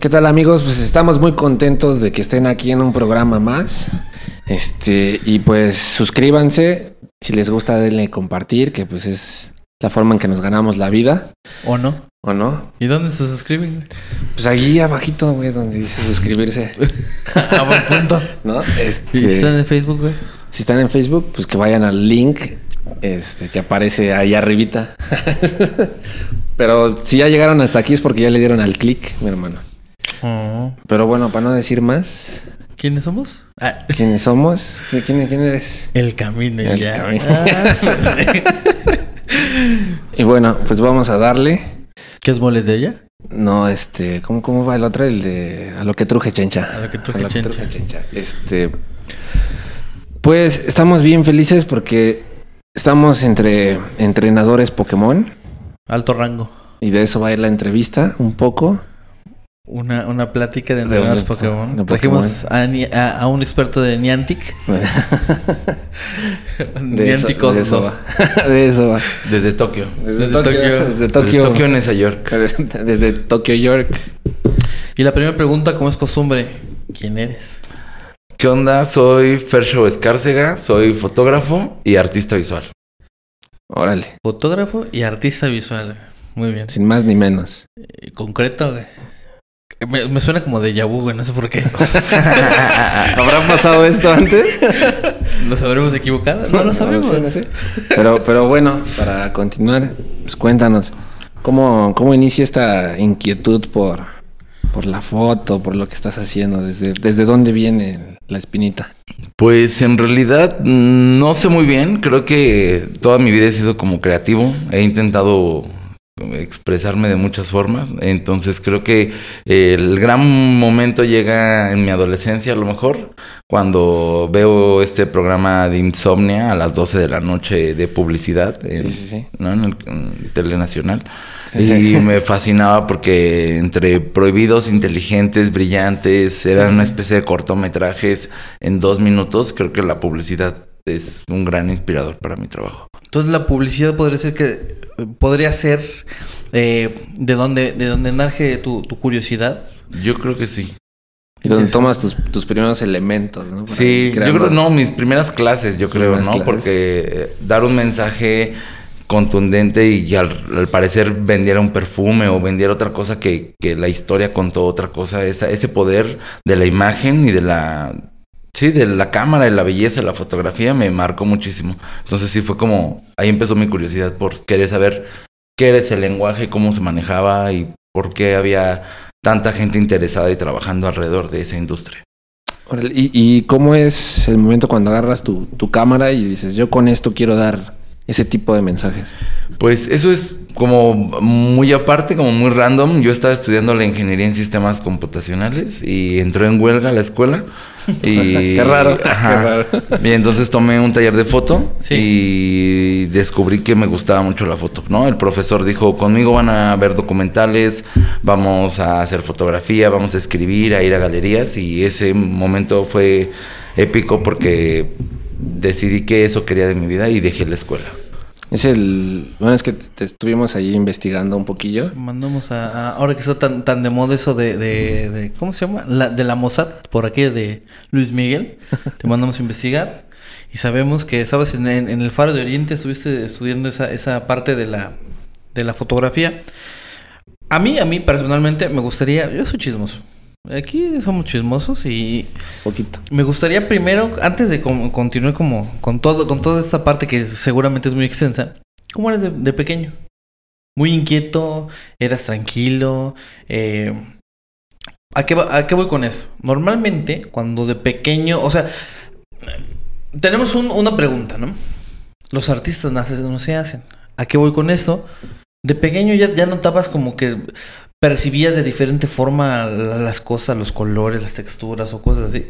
¿Qué tal amigos? Pues estamos muy contentos de que estén aquí en un programa más. Este, y pues suscríbanse. Si les gusta, denle compartir, que pues es la forma en que nos ganamos la vida. ¿O no? ¿O no? ¿Y dónde se suscriben? Pues allí abajito, güey, donde dice suscribirse. A buen punto. ¿No? Este, ¿Y están en Facebook, güey? Si están en Facebook, pues que vayan al link este, que aparece ahí arribita. Pero si ya llegaron hasta aquí es porque ya le dieron al clic, mi hermano. Oh. Pero bueno, para no decir más, ¿Quiénes somos? Ah, ¿quiénes somos? ¿Quién, quién eres? el camino y El ya. camino. Ah. Y bueno, pues vamos a darle. ¿Qué es mole de ella? No, este, ¿cómo, cómo va el otro? El de a lo que truje chencha. A lo que truje chencha. truje chencha. Este, pues estamos bien felices porque estamos entre entrenadores Pokémon Alto rango. y de eso va a ir la entrevista un poco. Una, una plática de un- Pokémon. de Trajimos a, Ni- a- a un experto de Niantic. De eso, Niantic de eso va. De eso va. Desde Tokio. Desde, Desde Tokio, Tokio. Desde Desde Tokio. Tokio, Nueva York. Desde Tokio, York. Y la primera pregunta, como es costumbre, ¿quién eres? ¿Qué onda? Soy Fershow Escárcega, soy fotógrafo y artista visual. Órale. Fotógrafo y artista visual. Muy bien. Sin más ni menos. Eh, Concreto, güey. Me, me suena como de vu, güey, no sé por qué. ¿Habrá pasado esto antes? ¿Nos habremos equivocado? No lo sabemos. sé, no sé. Pero, pero bueno, para continuar, pues cuéntanos, ¿cómo, cómo inicia esta inquietud por, por la foto, por lo que estás haciendo? ¿Desde, desde dónde viene la espinita? Pues en realidad no sé muy bien, creo que toda mi vida he sido como creativo, he intentado expresarme de muchas formas, entonces creo que eh, el gran momento llega en mi adolescencia a lo mejor, cuando veo este programa de Insomnia a las 12 de la noche de publicidad en, Sí, sí, sí. ¿no? en el en Telenacional. Y me fascinaba porque entre prohibidos, inteligentes, brillantes, eran una especie de cortometrajes en dos minutos. Creo que la publicidad es un gran inspirador para mi trabajo. Entonces la publicidad podría ser que podría ser eh, de donde de donde nace tu, tu curiosidad. Yo creo que sí. Y donde tomas tus, tus primeros elementos, ¿no? Para Sí, yo creo, no, mis primeras clases, yo creo, ¿no? clases. Porque eh, dar un mensaje contundente y al, al parecer vendiera un perfume o vendiera otra cosa que, que la historia contó otra cosa, esa, ese poder de la imagen y de la... Sí, de la cámara, de la belleza, de la fotografía me marcó muchísimo. Entonces sí fue como, ahí empezó mi curiosidad por querer saber qué era ese lenguaje, cómo se manejaba y por qué había tanta gente interesada y trabajando alrededor de esa industria. ¿Y, y cómo es el momento cuando agarras tu, tu cámara y dices, yo con esto quiero dar ese tipo de mensajes? Pues eso es como muy aparte, como muy random. Yo estaba estudiando la ingeniería en sistemas computacionales y entró en huelga a la escuela. Y, Qué raro, Ajá. qué raro. Y entonces tomé un taller de foto Sí. y descubrí que me gustaba mucho la foto, ¿no? El profesor dijo, conmigo van a ver documentales, vamos a hacer fotografía, vamos a escribir, a ir a galerías y ese momento fue épico porque decidí que eso quería de mi vida y dejé la escuela. Es el... Bueno, es que te, estuvimos ahí investigando un poquillo. Mandamos a, a- ahora que está tan tan de moda eso de, de, de- ¿cómo se llama? La, de la Mossad por aquí de Luis Miguel. Te mandamos a investigar y sabemos que en, en- en el Faro de Oriente estuviste estudiando esa, esa parte de la de la fotografía. A mí a mí personalmente me gustaría, yo soy chismoso. Aquí somos chismosos y Poquito. Me gustaría primero, antes de continuar como con todo, con toda esta parte que seguramente es muy extensa, ¿cómo eres de, de pequeño? Muy inquieto, eras tranquilo. eh, ¿a, qué ¿A qué voy con eso? Normalmente, cuando de pequeño, o sea, tenemos un- una pregunta, ¿no? Los artistas nacen o no se hacen. ¿A qué voy con esto? De pequeño ya, ya notabas como que percibías de diferente forma la- las cosas, los colores, las texturas o cosas así.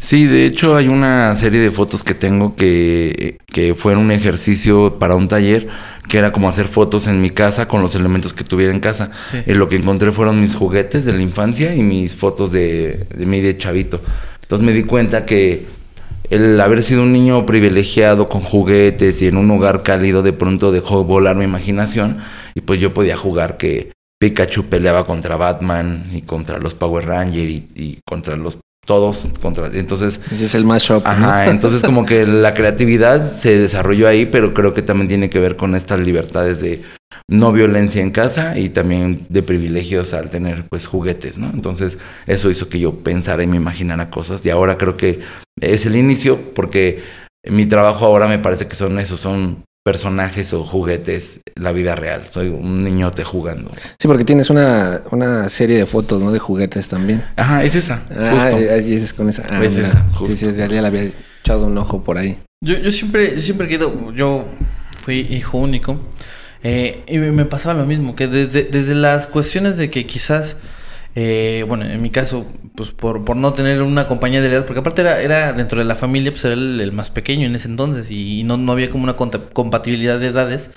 Sí, de hecho hay una serie de fotos que tengo que, que fue un ejercicio para un taller que era como hacer fotos en mi casa con los elementos que tuviera en casa. Sí. Y lo que encontré fueron mis juguetes de la infancia y mis fotos de, de mí de chavito. Entonces me di cuenta que el haber sido un niño privilegiado con juguetes y en un hogar cálido de pronto dejó volar mi imaginación y pues yo podía jugar que Pikachu peleaba contra Batman y contra los Power Rangers y, y contra los todos contra entonces ese es el mashup ajá entonces como que la creatividad se desarrolló ahí pero creo que también tiene que ver con estas libertades de no violencia en casa y también de privilegios al tener pues juguetes no entonces eso hizo que yo pensara y me imaginara cosas y ahora creo que es el inicio porque mi trabajo ahora me parece que son eso son personajes o juguetes la vida real. Soy un niñote jugando. Sí, porque tienes una, una serie de fotos, ¿no? De juguetes también. Ajá, es esa. Ah, ahí es con esa. Ah, es esa, justo. Sí, sí, ya le había echado un ojo por ahí. Yo, yo siempre, siempre quedo, yo fui hijo único. Eh, y me pasaba lo mismo, que desde, desde las cuestiones de que quizás eh, bueno, en mi caso, pues por, por, no tener una compañía de edad, porque aparte era, era dentro de la familia, pues era el, más pequeño en ese entonces y no, no había como una compatibilidad de edades.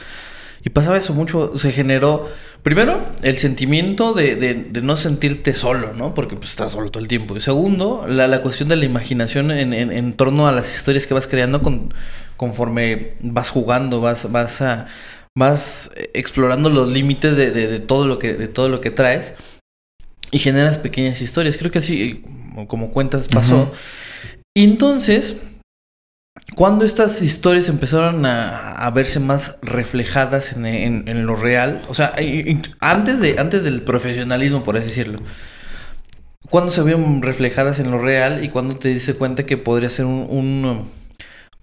Y pasaba eso mucho, se generó, primero, el sentimiento de, de, no sentirte solo, ¿no? Porque pues estás solo todo el tiempo. Y segundo, la, la cuestión de la imaginación en, en, en, torno a las historias que vas creando con, conforme vas jugando, vas, vas, a, vas explorando los límites de, de, todo lo que, de todo lo que traes y generas pequeñas historias. Creo que así, como cuentas, pasó. Uh -huh. Y entonces, cuando estas historias empezaron a, a verse más reflejadas en, en, en, lo real, o sea, antes, de, antes del profesionalismo, por así decirlo, cuando se ven reflejadas en lo real y cuando te diste cuenta que podría ser un, un,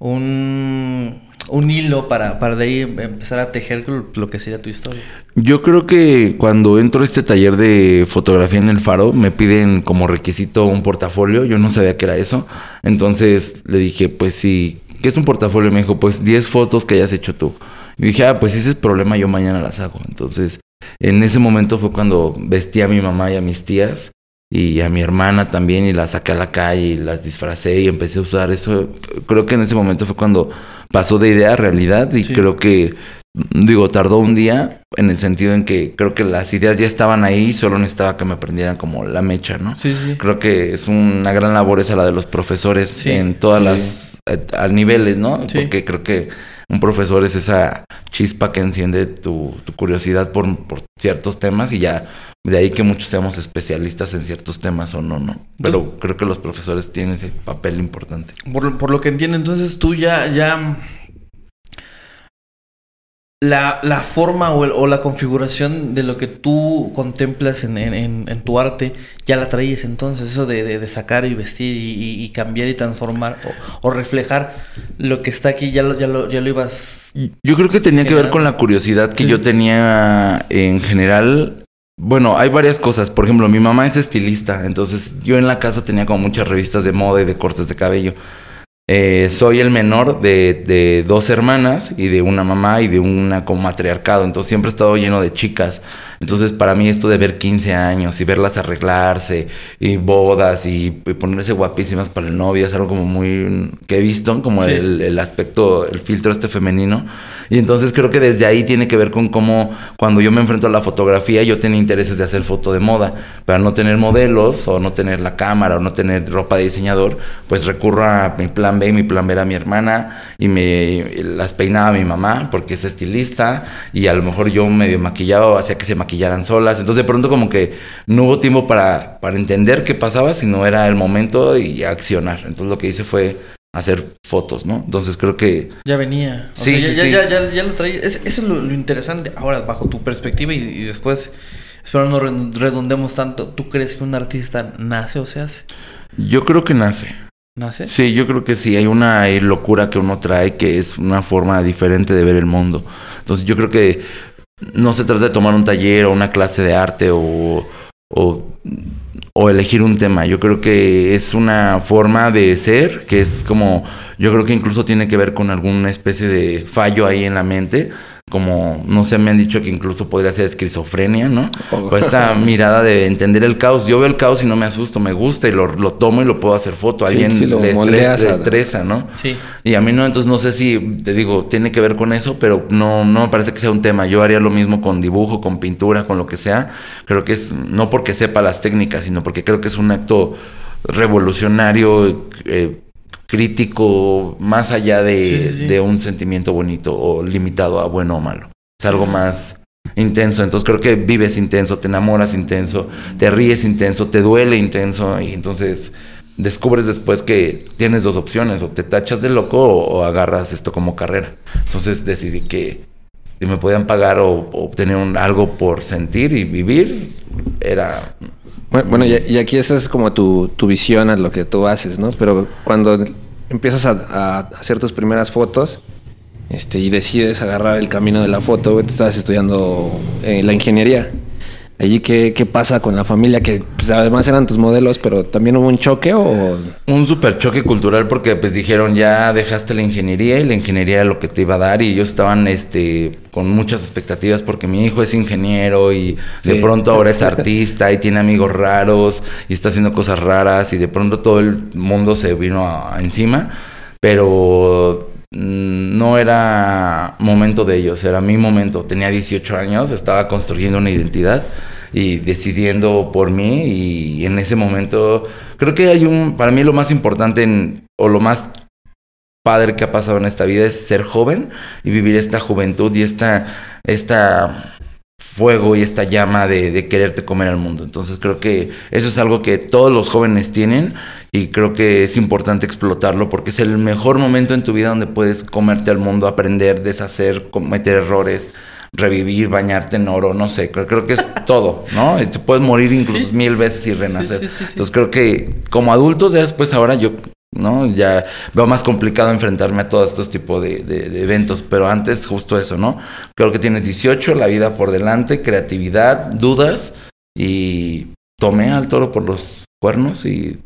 un un hilo para, para de ahí empezar a tejer lo que sería tu historia. Yo creo que cuando entro a este taller de fotografía en el faro, me piden como requisito un portafolio. Yo no sabía que era eso. Entonces le dije, pues sí, ¿qué es un portafolio? Me dijo, pues 10 fotos que hayas hecho tú. Y dije, ah, pues ese es problema, yo mañana las hago. Entonces, en ese momento fue cuando vestí a mi mamá y a mis tías y a mi hermana también y las saqué a la calle y las disfracé y empecé a usar eso. Creo que en ese momento fue cuando pasó de idea a realidad y sí. creo que, digo, tardó un día en el sentido en que creo que las ideas ya estaban ahí, solo necesitaba que me aprendieran como la mecha, ¿no? Sí, sí. Creo que es una gran labor esa la de los profesores sí, en todas sí. las eh, a niveles, ¿no? Porque creo que un profesor es esa chispa que enciende tu, tu curiosidad por, por, ciertos temas y ya de ahí que muchos seamos especialistas en ciertos temas o no, ¿no? Pero entonces, creo que los profesores tienen ese papel importante. Por, por lo que entiendo, entonces tú ya, ya la, la forma o, el, o, la configuración de lo que tú contemplas en, en, en tu arte ya la traías entonces, eso de, de, de sacar y vestir y, y, cambiar y transformar o, o, reflejar lo que está aquí, ya lo, ya lo, ya lo ibas... Yo creo que tenía que ver con la curiosidad que sí. yo tenía en general bueno, hay varias cosas. Por ejemplo, mi mamá es estilista, entonces yo en la casa tenía como muchas revistas de moda y de cortes de cabello. Eh, soy el menor de, de, dos hermanas y de una mamá y de una como matriarcado, entonces siempre he estado lleno de chicas. Entonces para mí esto de ver 15 años y verlas arreglarse y bodas y, y ponerse guapísimas para el novio es algo como muy que he visto, como sí. el, el, aspecto, el filtro este femenino. Y entonces creo que desde ahí tiene que ver con cómo cuando yo me enfrento a la fotografía yo tenía intereses de hacer foto de moda, pero no tener modelos o no tener la cámara o no tener ropa de diseñador, pues recurro a mi plan B, mi plan B era mi hermana y me las peinaba mi mamá porque es estilista y a lo mejor yo medio maquillado hacía que se maquillaran solas. Entonces de pronto como que no hubo tiempo para, para entender qué pasaba, sino era el momento y accionar. Entonces lo que hice fue hacer fotos, ¿no? Entonces creo que... Ya venía. O sí, sea, sí, ya, sí. Ya, ya, ya, lo traía. Es, eso es lo, lo, interesante ahora, bajo tu perspectiva y, y, después, espero no redondemos tanto. ¿Tú crees que un artista nace o se hace? Yo creo que nace. Sí, yo creo que sí. Hay una locura que uno trae que es una forma diferente de ver el mundo. Entonces yo creo que no se trata de tomar un taller o una clase de arte o, o, elegir un tema. Yo creo que es una forma de ser que es como, yo creo que incluso tiene que ver con alguna especie de fallo ahí en la mente como, no sé, me han dicho que incluso podría ser esquizofrenia, ¿no? O esta mirada de entender el caos. Yo veo el caos y no me asusto, me gusta y lo, lo tomo y lo puedo hacer foto. A alguien le, estresa, le, estresa, ¿no? Sí. Y a mí no, entonces no sé si, te digo, tiene que ver con eso, pero no, no me parece que sea un tema. Yo haría lo mismo con dibujo, con pintura, con lo que sea. Creo que es, no porque sepa las técnicas, sino porque creo que es un acto revolucionario, eh, crítico más allá de, sí, sí, sí. de, un sentimiento bonito o limitado a bueno o malo. Es algo más intenso. Entonces creo que vives intenso, te enamoras intenso, te ríes intenso, te duele intenso. Y entonces descubres después que tienes dos opciones, o te tachas de loco o, agarras esto como carrera. Entonces decidí que si me podían pagar o, obtener un, algo por sentir y vivir, era... Bueno, y, aquí esa es como tu, visión a lo que tú haces, ¿no? Pero cuando empiezas a, hacer tus primeras fotos este, y decides agarrar el camino de la foto, te estás estudiando eh, la ingeniería. Allí, ¿qué, ¿qué, pasa con la familia? Que pues, además eran tus modelos, pero también hubo un choque o... Un super choque cultural porque pues dijeron, ya dejaste la ingeniería y la ingeniería era lo que te iba a dar y ellos estaban este, con muchas expectativas porque mi hijo es ingeniero y de pronto ahora es artista y tiene amigos raros y está haciendo cosas raras y de pronto todo el mundo se vino encima, pero no era momento de ellos, era mi momento. Tenía 18 años, estaba construyendo una identidad y decidiendo por mí y en ese momento creo que hay un, para mí lo más importante o lo más padre que ha pasado en esta vida es ser joven y vivir esta juventud y esta, esta fuego y esta llama de, de, quererte comer al mundo. Entonces creo que eso es algo que todos los jóvenes tienen y creo que es importante explotarlo porque es el mejor momento en tu vida donde puedes comerte al mundo, aprender, deshacer, cometer errores, revivir, bañarte en oro, no sé, creo, que es todo, ¿no? Te puedes morir incluso mil veces y renacer. Entonces creo que como adultos ya después ahora yo ¿no? Ya veo más complicado enfrentarme a todos estos tipos de, de, eventos, pero antes justo eso, ¿no? Creo que tienes 18, la vida por delante, creatividad, dudas y tomé al toro por los cuernos y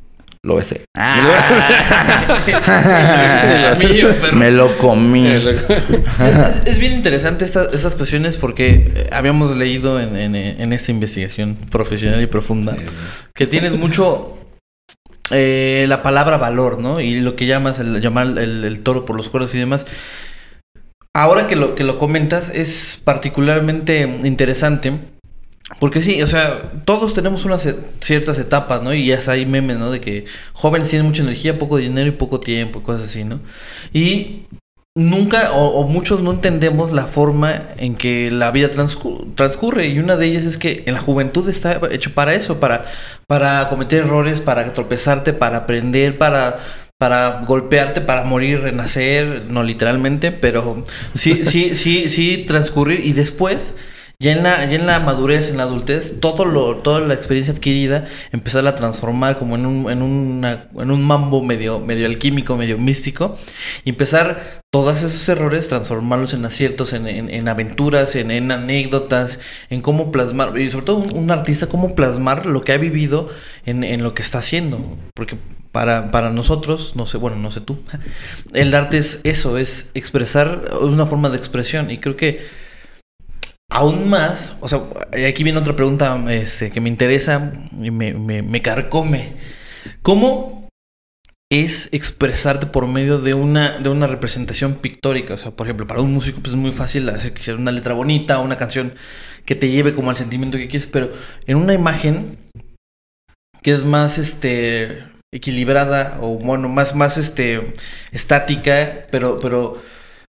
lo besé. Me lo comí. es, bien interesante estas cuestiones porque habíamos leído en, en, esta investigación profesional y profunda que tienes mucho eh, la palabra valor, ¿no? Y lo que llamas el llamar el, toro por los cuernos y demás. Ahora que lo, que lo comentas, es particularmente interesante. Porque sí, o sea, todos tenemos unas ciertas etapas, ¿no? Y ya hay memes, ¿no? De que jóvenes tienen mucha energía, poco dinero y poco tiempo, cosas así, ¿no? Y nunca o, muchos no entendemos la forma en que la vida transcurre y una de ellas es que en la juventud está hecho para eso, para, para cometer errores, para tropezarte, para aprender, para para golpearte, para morir, renacer, no literalmente, pero sí, sí, sí, sí transcurrir y después ya en la, ya en la madurez, en la adultez, todo lo, toda la experiencia adquirida, empezar a transformar como en un, en, en un mambo medio, medio alquímico, medio místico, y empezar todos esos errores, transformarlos en aciertos, en, en, aventuras, en, anécdotas, en cómo plasmar, y sobre todo un, artista, cómo plasmar lo que ha vivido en, lo que está haciendo. Porque para, para nosotros, no sé, bueno, no sé tú, el arte es eso, es expresar, es una forma de expresión, y creo que Aún más, o sea, aquí viene otra pregunta este, que me interesa y me, me, carcome. ¿Cómo es expresarte por medio de una, de una representación pictórica? O sea, por ejemplo, para un músico pues, es muy fácil hacer una letra bonita, una canción que te lleve como al sentimiento que quieres, pero en una imagen que es más este equilibrada o bueno, más, más este estática, pero, pero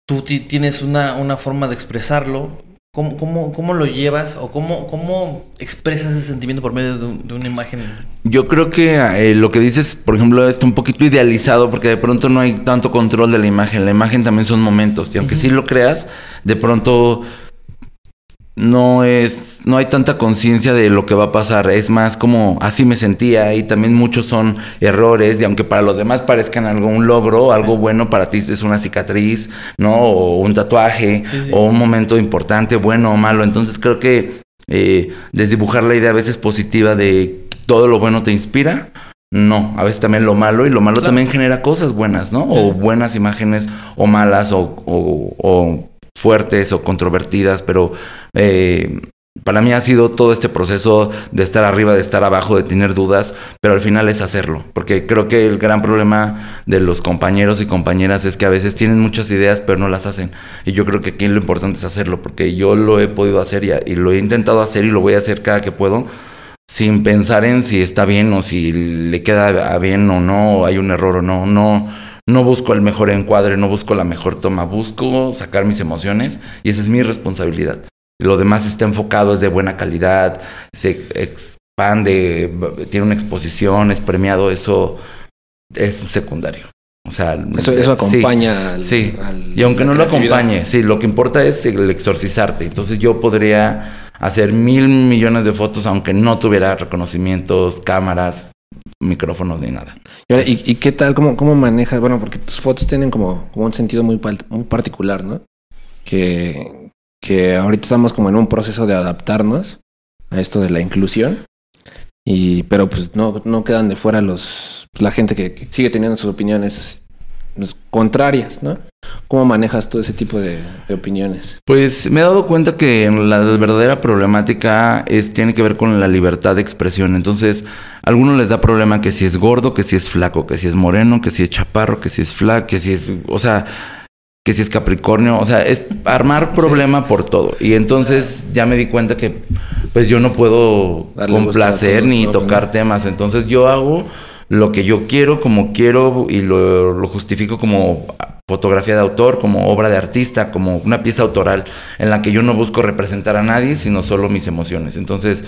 tú tienes una, una forma de expresarlo ¿Cómo, cómo, cómo lo llevas o cómo, cómo expresas ese sentimiento por medio de, una imagen? Yo creo que eh, lo que dices, por ejemplo, está un poquito idealizado porque de pronto no hay tanto control de la imagen. La imagen también son momentos y aunque sí lo creas, de pronto no es, no hay tanta conciencia de lo que va a pasar, es más como así me sentía y también muchos son errores y aunque para los demás parezcan algún logro, algo bueno para ti es una cicatriz, ¿no? O un tatuaje, o un momento importante, bueno o malo, entonces creo que eh, desdibujar la idea a veces positiva de todo lo bueno te inspira, no, a veces también lo malo y lo malo también genera cosas buenas, ¿no? O buenas imágenes o malas o, o fuertes o controvertidas, pero eh, para mí ha sido todo este proceso de estar arriba, de estar abajo, de tener dudas, pero al final es hacerlo, porque creo que el gran problema de los compañeros y compañeras es que a veces tienen muchas ideas pero no las hacen. Y yo creo que aquí lo importante es hacerlo, porque yo lo he podido hacer y, y lo he intentado hacer y lo voy a hacer cada que puedo sin pensar en si está bien o si le queda bien o no, o hay un error o no, no no busco el mejor encuadre, no busco la mejor toma, busco sacar mis emociones y esa es mi responsabilidad. lo demás está enfocado, es de buena calidad, se expande, tiene una exposición, es premiado, eso es secundario. O sea, eso, eso acompaña sí, y aunque no lo acompañe, sí, lo que importa es el exorcizarte. Entonces yo podría hacer mil millones de fotos aunque no tuviera reconocimientos, cámaras, micrófonos ni nada. ¿Y, qué tal? ¿Cómo, ¿Cómo manejas? Bueno, porque tus fotos tienen como, como un sentido muy, muy particular, ¿no? Que, que ahorita estamos como en un proceso de adaptarnos a esto de la inclusión. Y, pero pues no, no quedan de fuera los, la gente que, sigue teniendo sus opiniones contrarias, ¿no? ¿Cómo manejas todo ese tipo de, opiniones? Pues me he dado cuenta que la verdadera problemática es, tiene que ver con la libertad de expresión. Entonces, a algunos les da problema que si es gordo, que si es flaco, que si es moreno, que si es chaparro, que si es flaco, que si es... O sea, que si es Capricornio, o sea, es armar problema por todo. Y entonces ya me di cuenta que pues yo no puedo complacer ni tocar temas. Entonces yo hago lo que yo quiero, como quiero, y lo, justifico como fotografía de autor, como obra de artista, como una pieza autoral, en la que yo no busco representar a nadie, sino solo mis emociones. Entonces,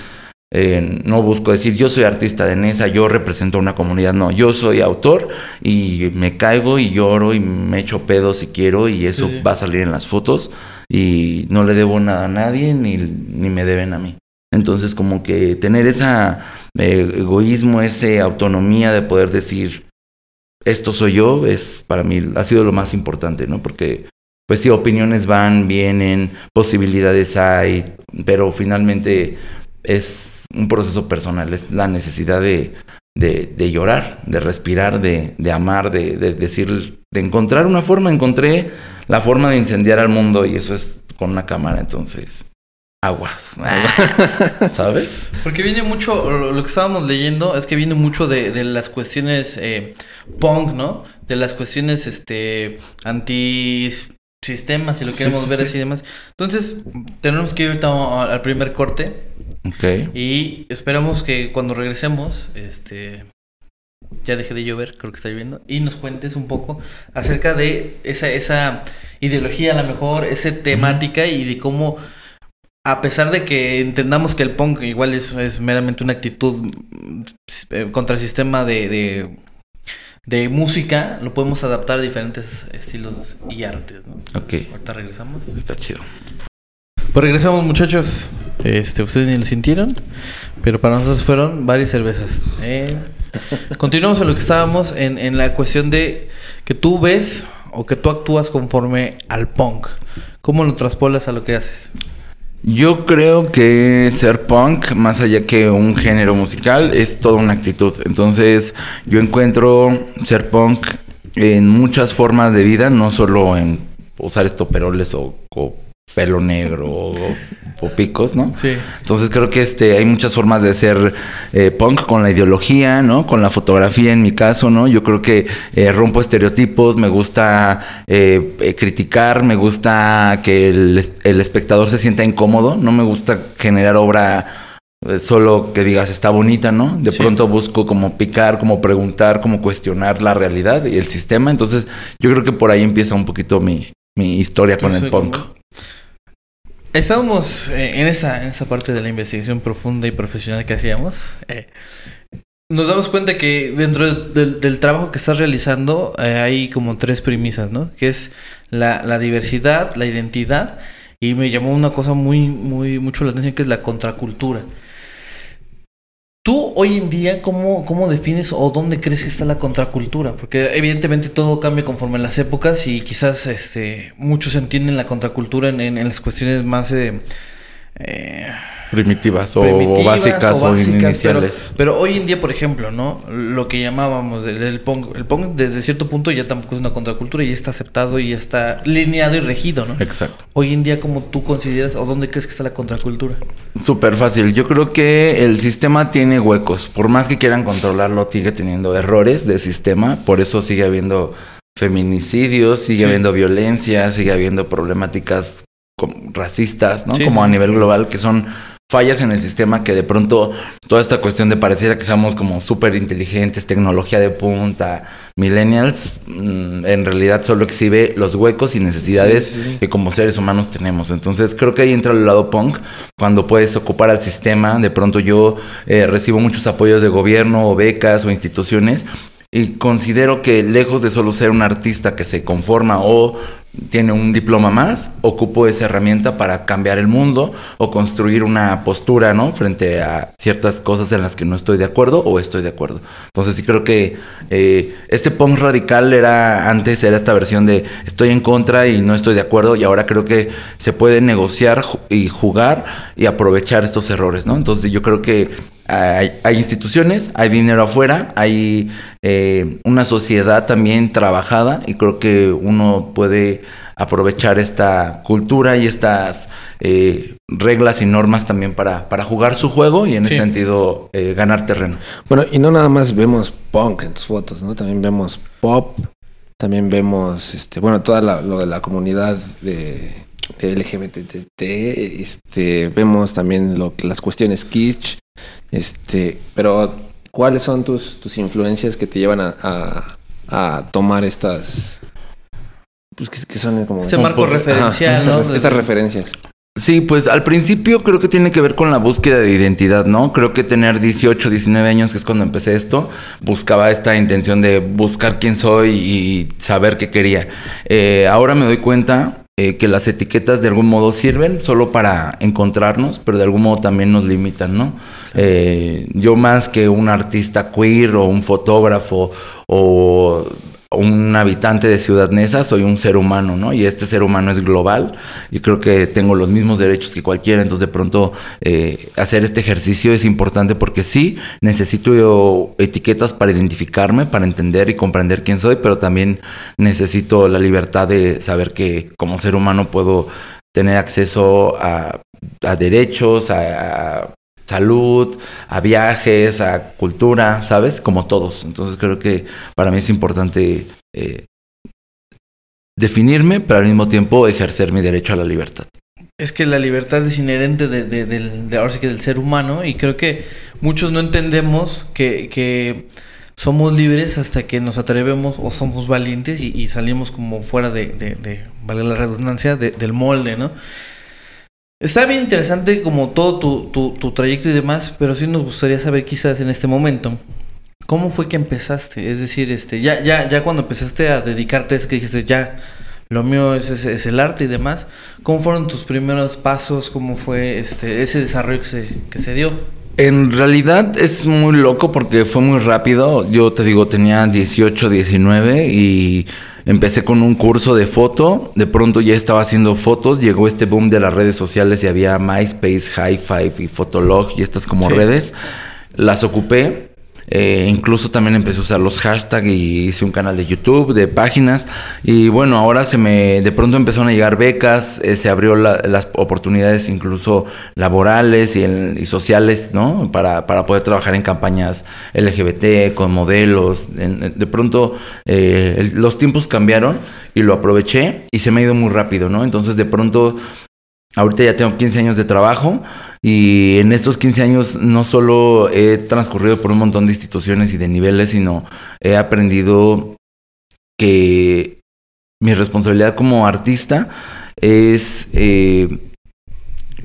eh, no busco decir yo soy artista de Nesa, yo represento a una comunidad, no, yo soy autor y me caigo y lloro y me echo pedo si quiero y eso va a salir en las fotos y no le debo nada a nadie ni, ni me deben a mí. Entonces como que tener ese egoísmo, esa autonomía de poder decir esto soy yo es para mí ha sido lo más importante, ¿no? Porque pues sí, opiniones van, vienen, posibilidades hay, pero finalmente es un proceso personal, es la necesidad de, de, llorar, de respirar, de, de amar, de, de, decir, de encontrar una forma. Encontré la forma de incendiar al mundo y eso es con una cámara, entonces. Aguas. ¿Sabes? Porque viene mucho, lo, que estábamos leyendo es que viene mucho de, las cuestiones eh, punk, ¿no? De las cuestiones este anti sistemas, si lo queremos ver así y demás. Entonces, tenemos que ir ahorita al primer corte. Ok. Y esperamos que cuando regresemos, este ya deje de llover, creo que está lloviendo, y nos cuentes un poco acerca de esa, esa ideología, a lo mejor, esa temática y de cómo, a pesar de que entendamos que el punk igual es, es meramente una actitud eh, contra el sistema de de música lo podemos adaptar a diferentes estilos y artes, ¿no? ok. Ahorita regresamos. Está chido. Pues regresamos, muchachos. Este, ustedes ni lo sintieron, pero para nosotros fueron varias cervezas. Eh, continuamos en lo que estábamos en, en la cuestión de que tú ves o que tú actúas conforme al punk. ¿Cómo lo traspolas a lo que haces? Yo creo que ser punk, más allá que un género musical, es toda una actitud. Entonces, yo encuentro ser punk en muchas formas de vida, no solo en usar estoperoles o, o pelo negro o, picos, ¿no? Sí. Entonces creo que este hay muchas formas de ser eh, punk con la ideología, ¿no? Con la fotografía en mi caso, ¿no? Yo creo que eh, rompo estereotipos, me gusta eh, criticar, me gusta que el, espectador se sienta incómodo, no me gusta generar obra solo que digas está bonita, ¿no? De pronto busco como picar, como preguntar, como cuestionar la realidad y el sistema. Entonces, yo creo que por ahí empieza un poquito mi, mi historia con el punk. Estábamos eh, en, esa, en esa parte de la investigación profunda y profesional que hacíamos. Eh, nos damos cuenta que dentro del, trabajo que estás realizando eh, hay como tres premisas, ¿no? Que es la, la, diversidad, la identidad y me llamó una cosa muy, muy, mucho la atención que es la contracultura. Tú hoy en día, ¿cómo, ¿cómo defines o dónde crees que está la contracultura? Porque evidentemente todo cambia conforme las épocas y quizás este, muchos entienden la contracultura en, en, las cuestiones más... Eh, eh, primitivas, o, básicas o, iniciales. Pero, hoy en día, por ejemplo, ¿no? Lo que llamábamos el, el, punk, el punk desde cierto punto ya tampoco es una contracultura y está aceptado y está lineado y regido, ¿no? Exacto. Hoy en día, ¿cómo tú consideras o dónde crees que está la contracultura? Súper fácil. Yo creo que el sistema tiene huecos. Por más que quieran controlarlo, sigue teniendo errores del sistema. Por eso sigue habiendo feminicidios, sigue habiendo violencia, sigue habiendo problemáticas racistas, ¿no? Como a nivel global, que son fallas en el sistema que de pronto toda esta cuestión de pareciera que seamos como súper inteligentes, tecnología de punta, millennials, mm, en realidad solo exhibe los huecos y necesidades que como seres humanos tenemos. Entonces creo que ahí entra el lado punk, cuando puedes ocupar al sistema, de pronto yo eh, recibo muchos apoyos de gobierno o becas o instituciones y considero que lejos de solo ser un artista que se conforma o tiene un diploma más, ocupo esa herramienta para cambiar el mundo o construir una postura, ¿no? Frente a ciertas cosas en las que no estoy de acuerdo o estoy de acuerdo. Entonces sí creo que eh, este punk radical era antes, era esta versión de estoy en contra y no estoy de acuerdo y ahora creo que se puede negociar y jugar y aprovechar estos errores, ¿no? Entonces yo creo que hay, instituciones, hay dinero afuera, hay eh, una sociedad también trabajada y creo que uno puede aprovechar esta cultura y estas eh, reglas y normas también para, para jugar su juego y en ese sentido eh, ganar terreno. Bueno, y no nada más vemos punk en tus fotos, ¿no? También vemos pop, también vemos, este, bueno, toda lo de la comunidad de, LGBT, este, vemos también lo, las cuestiones kitsch, este, pero ¿cuáles son tus, tus influencias que te llevan a, a, tomar estas... Pues que, son como... Este marco referencial, ¿no? Estas referencias. Sí, pues al principio creo que tiene que ver con la búsqueda de identidad, ¿no? Creo que tener 18, 19 años, que es cuando empecé esto, buscaba esta intención de buscar quién soy y saber qué quería. Eh, ahora me doy cuenta eh, que las etiquetas de algún modo sirven solo para encontrarnos, pero de algún modo también nos limitan, ¿no? Eh, yo más que un artista queer o un fotógrafo o un habitante de Ciudad Neza, soy un ser humano, ¿no? Y este ser humano es global y creo que tengo los mismos derechos que cualquiera, entonces de pronto eh, hacer este ejercicio es importante porque sí, necesito etiquetas para identificarme, para entender y comprender quién soy, pero también necesito la libertad de saber que como ser humano puedo tener acceso a, derechos, a salud, a viajes, a cultura, ¿sabes? Como todos. Entonces creo que para mí es importante eh, definirme, pero al mismo tiempo ejercer mi derecho a la libertad. Es que la libertad es inherente de, de, ahora sí que del ser humano y creo que muchos no entendemos que, que somos libres hasta que nos atrevemos o somos valientes y, salimos como fuera de, de, vale la redundancia, del molde, ¿no? Está bien interesante como todo tu, tu, trayecto y demás, pero sí nos gustaría saber quizás en este momento, ¿cómo fue que empezaste? Es decir, este, ya, ya, ya cuando empezaste a dedicarte, es que dijiste, ya, lo mío es, es, el arte y demás, ¿cómo fueron tus primeros pasos? ¿Cómo fue este, ese desarrollo que se, que se dio? En realidad es muy loco porque fue muy rápido. Yo te digo, tenía 18, 19 y Empecé con un curso de foto, de pronto ya estaba haciendo fotos, llegó este boom de las redes sociales y había MySpace, High Five y Fotolog y estas como redes. Las ocupé eh, incluso también empecé a usar los hashtags y hice un canal de YouTube, de páginas. Y bueno, ahora se me, de pronto empezaron a llegar becas, eh, se abrió las oportunidades incluso laborales y, sociales, ¿no? Para, para, poder trabajar en campañas LGBT, con modelos. de pronto eh, los tiempos cambiaron y lo aproveché y se me ha ido muy rápido, ¿no? Entonces de pronto Ahorita ya tengo 15 años de trabajo y en estos 15 años no solo he transcurrido por un montón de instituciones y de niveles, sino he aprendido que mi responsabilidad como artista es eh,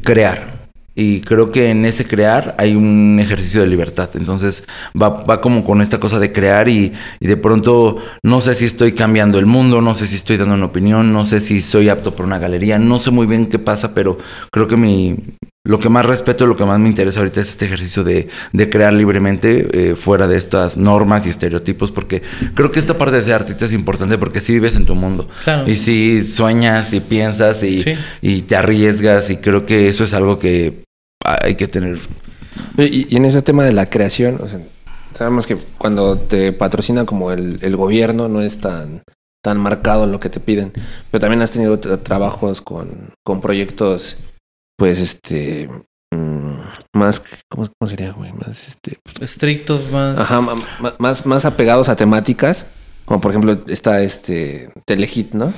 crear. Y creo que en ese crear hay un ejercicio de libertad. Entonces va, va como con esta cosa de crear y, y, de pronto no sé si estoy cambiando el mundo, no sé si estoy dando una opinión, no sé si soy apto por una galería, no sé muy bien qué pasa, pero creo que mi, lo que más respeto, lo que más me interesa ahorita es este ejercicio de, de crear libremente eh, fuera de estas normas y estereotipos, porque creo que esta parte de ser artista es importante porque si vives en tu mundo. Y si sueñas y piensas y, y, te arriesgas y creo que eso es algo que hay que tener. Y, en ese tema de la creación, sabemos que cuando te patrocina como el, el gobierno no es tan tan marcado lo que te piden, pero también has tenido trabajos con, con proyectos pues este mm, más ¿cómo, sería güey más este estrictos más ajá más, más apegados a temáticas como por ejemplo está este Telehit no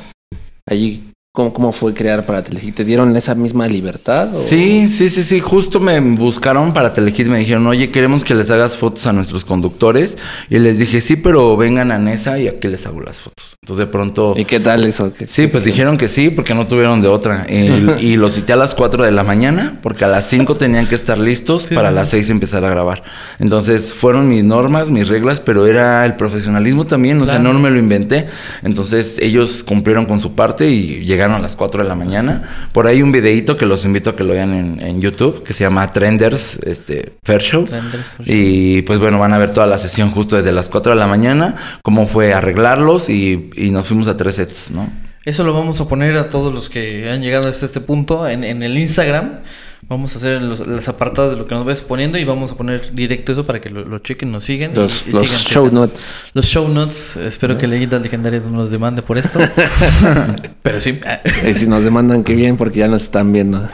allí ¿Cómo, ¿Cómo fue crear para Telehit? ¿Te dieron esa misma libertad? o- Sí, sí, sí, sí. Justo me buscaron para Telehit. Me dijeron, oye, queremos que les hagas fotos a nuestros conductores. Y les dije, sí, pero vengan a Nesa y aquí les hago las fotos. Entonces de pronto... ¿Y qué tal eso? ¿Qué- Sí, pues dijeron que sí, porque no tuvieron de otra. Y, y los cité a las 4 de la mañana, porque a las 5 tenían que estar listos para las 6 empezar a grabar. Entonces fueron mis normas, mis reglas, pero era el profesionalismo también, o sea, no me lo inventé. Entonces ellos cumplieron con su parte y llegaron a las 4 de la mañana. Por ahí un videíto que los invito a que lo vean en, en YouTube, que se llama Trenders este, Fair Show. Trenders Fair Show. Y pues bueno, van a ver toda la sesión justo desde las 4 de la mañana, cómo fue arreglarlos y, y nos fuimos a tres sets, ¿no? Eso lo vamos a poner a todos los que han llegado hasta este punto en, en el Instagram. Vamos a hacer los, las apartadas de lo que nos ves poniendo y vamos a poner directo eso para que lo, lo chequen, nos siguen. y- Los, y los sigan show checando. notes. Los show notes. Espero que Leyendas Legendarias no nos demande por esto. Pero sí. Eh, si nos demandan, qué bien, porque ya nos están viendo.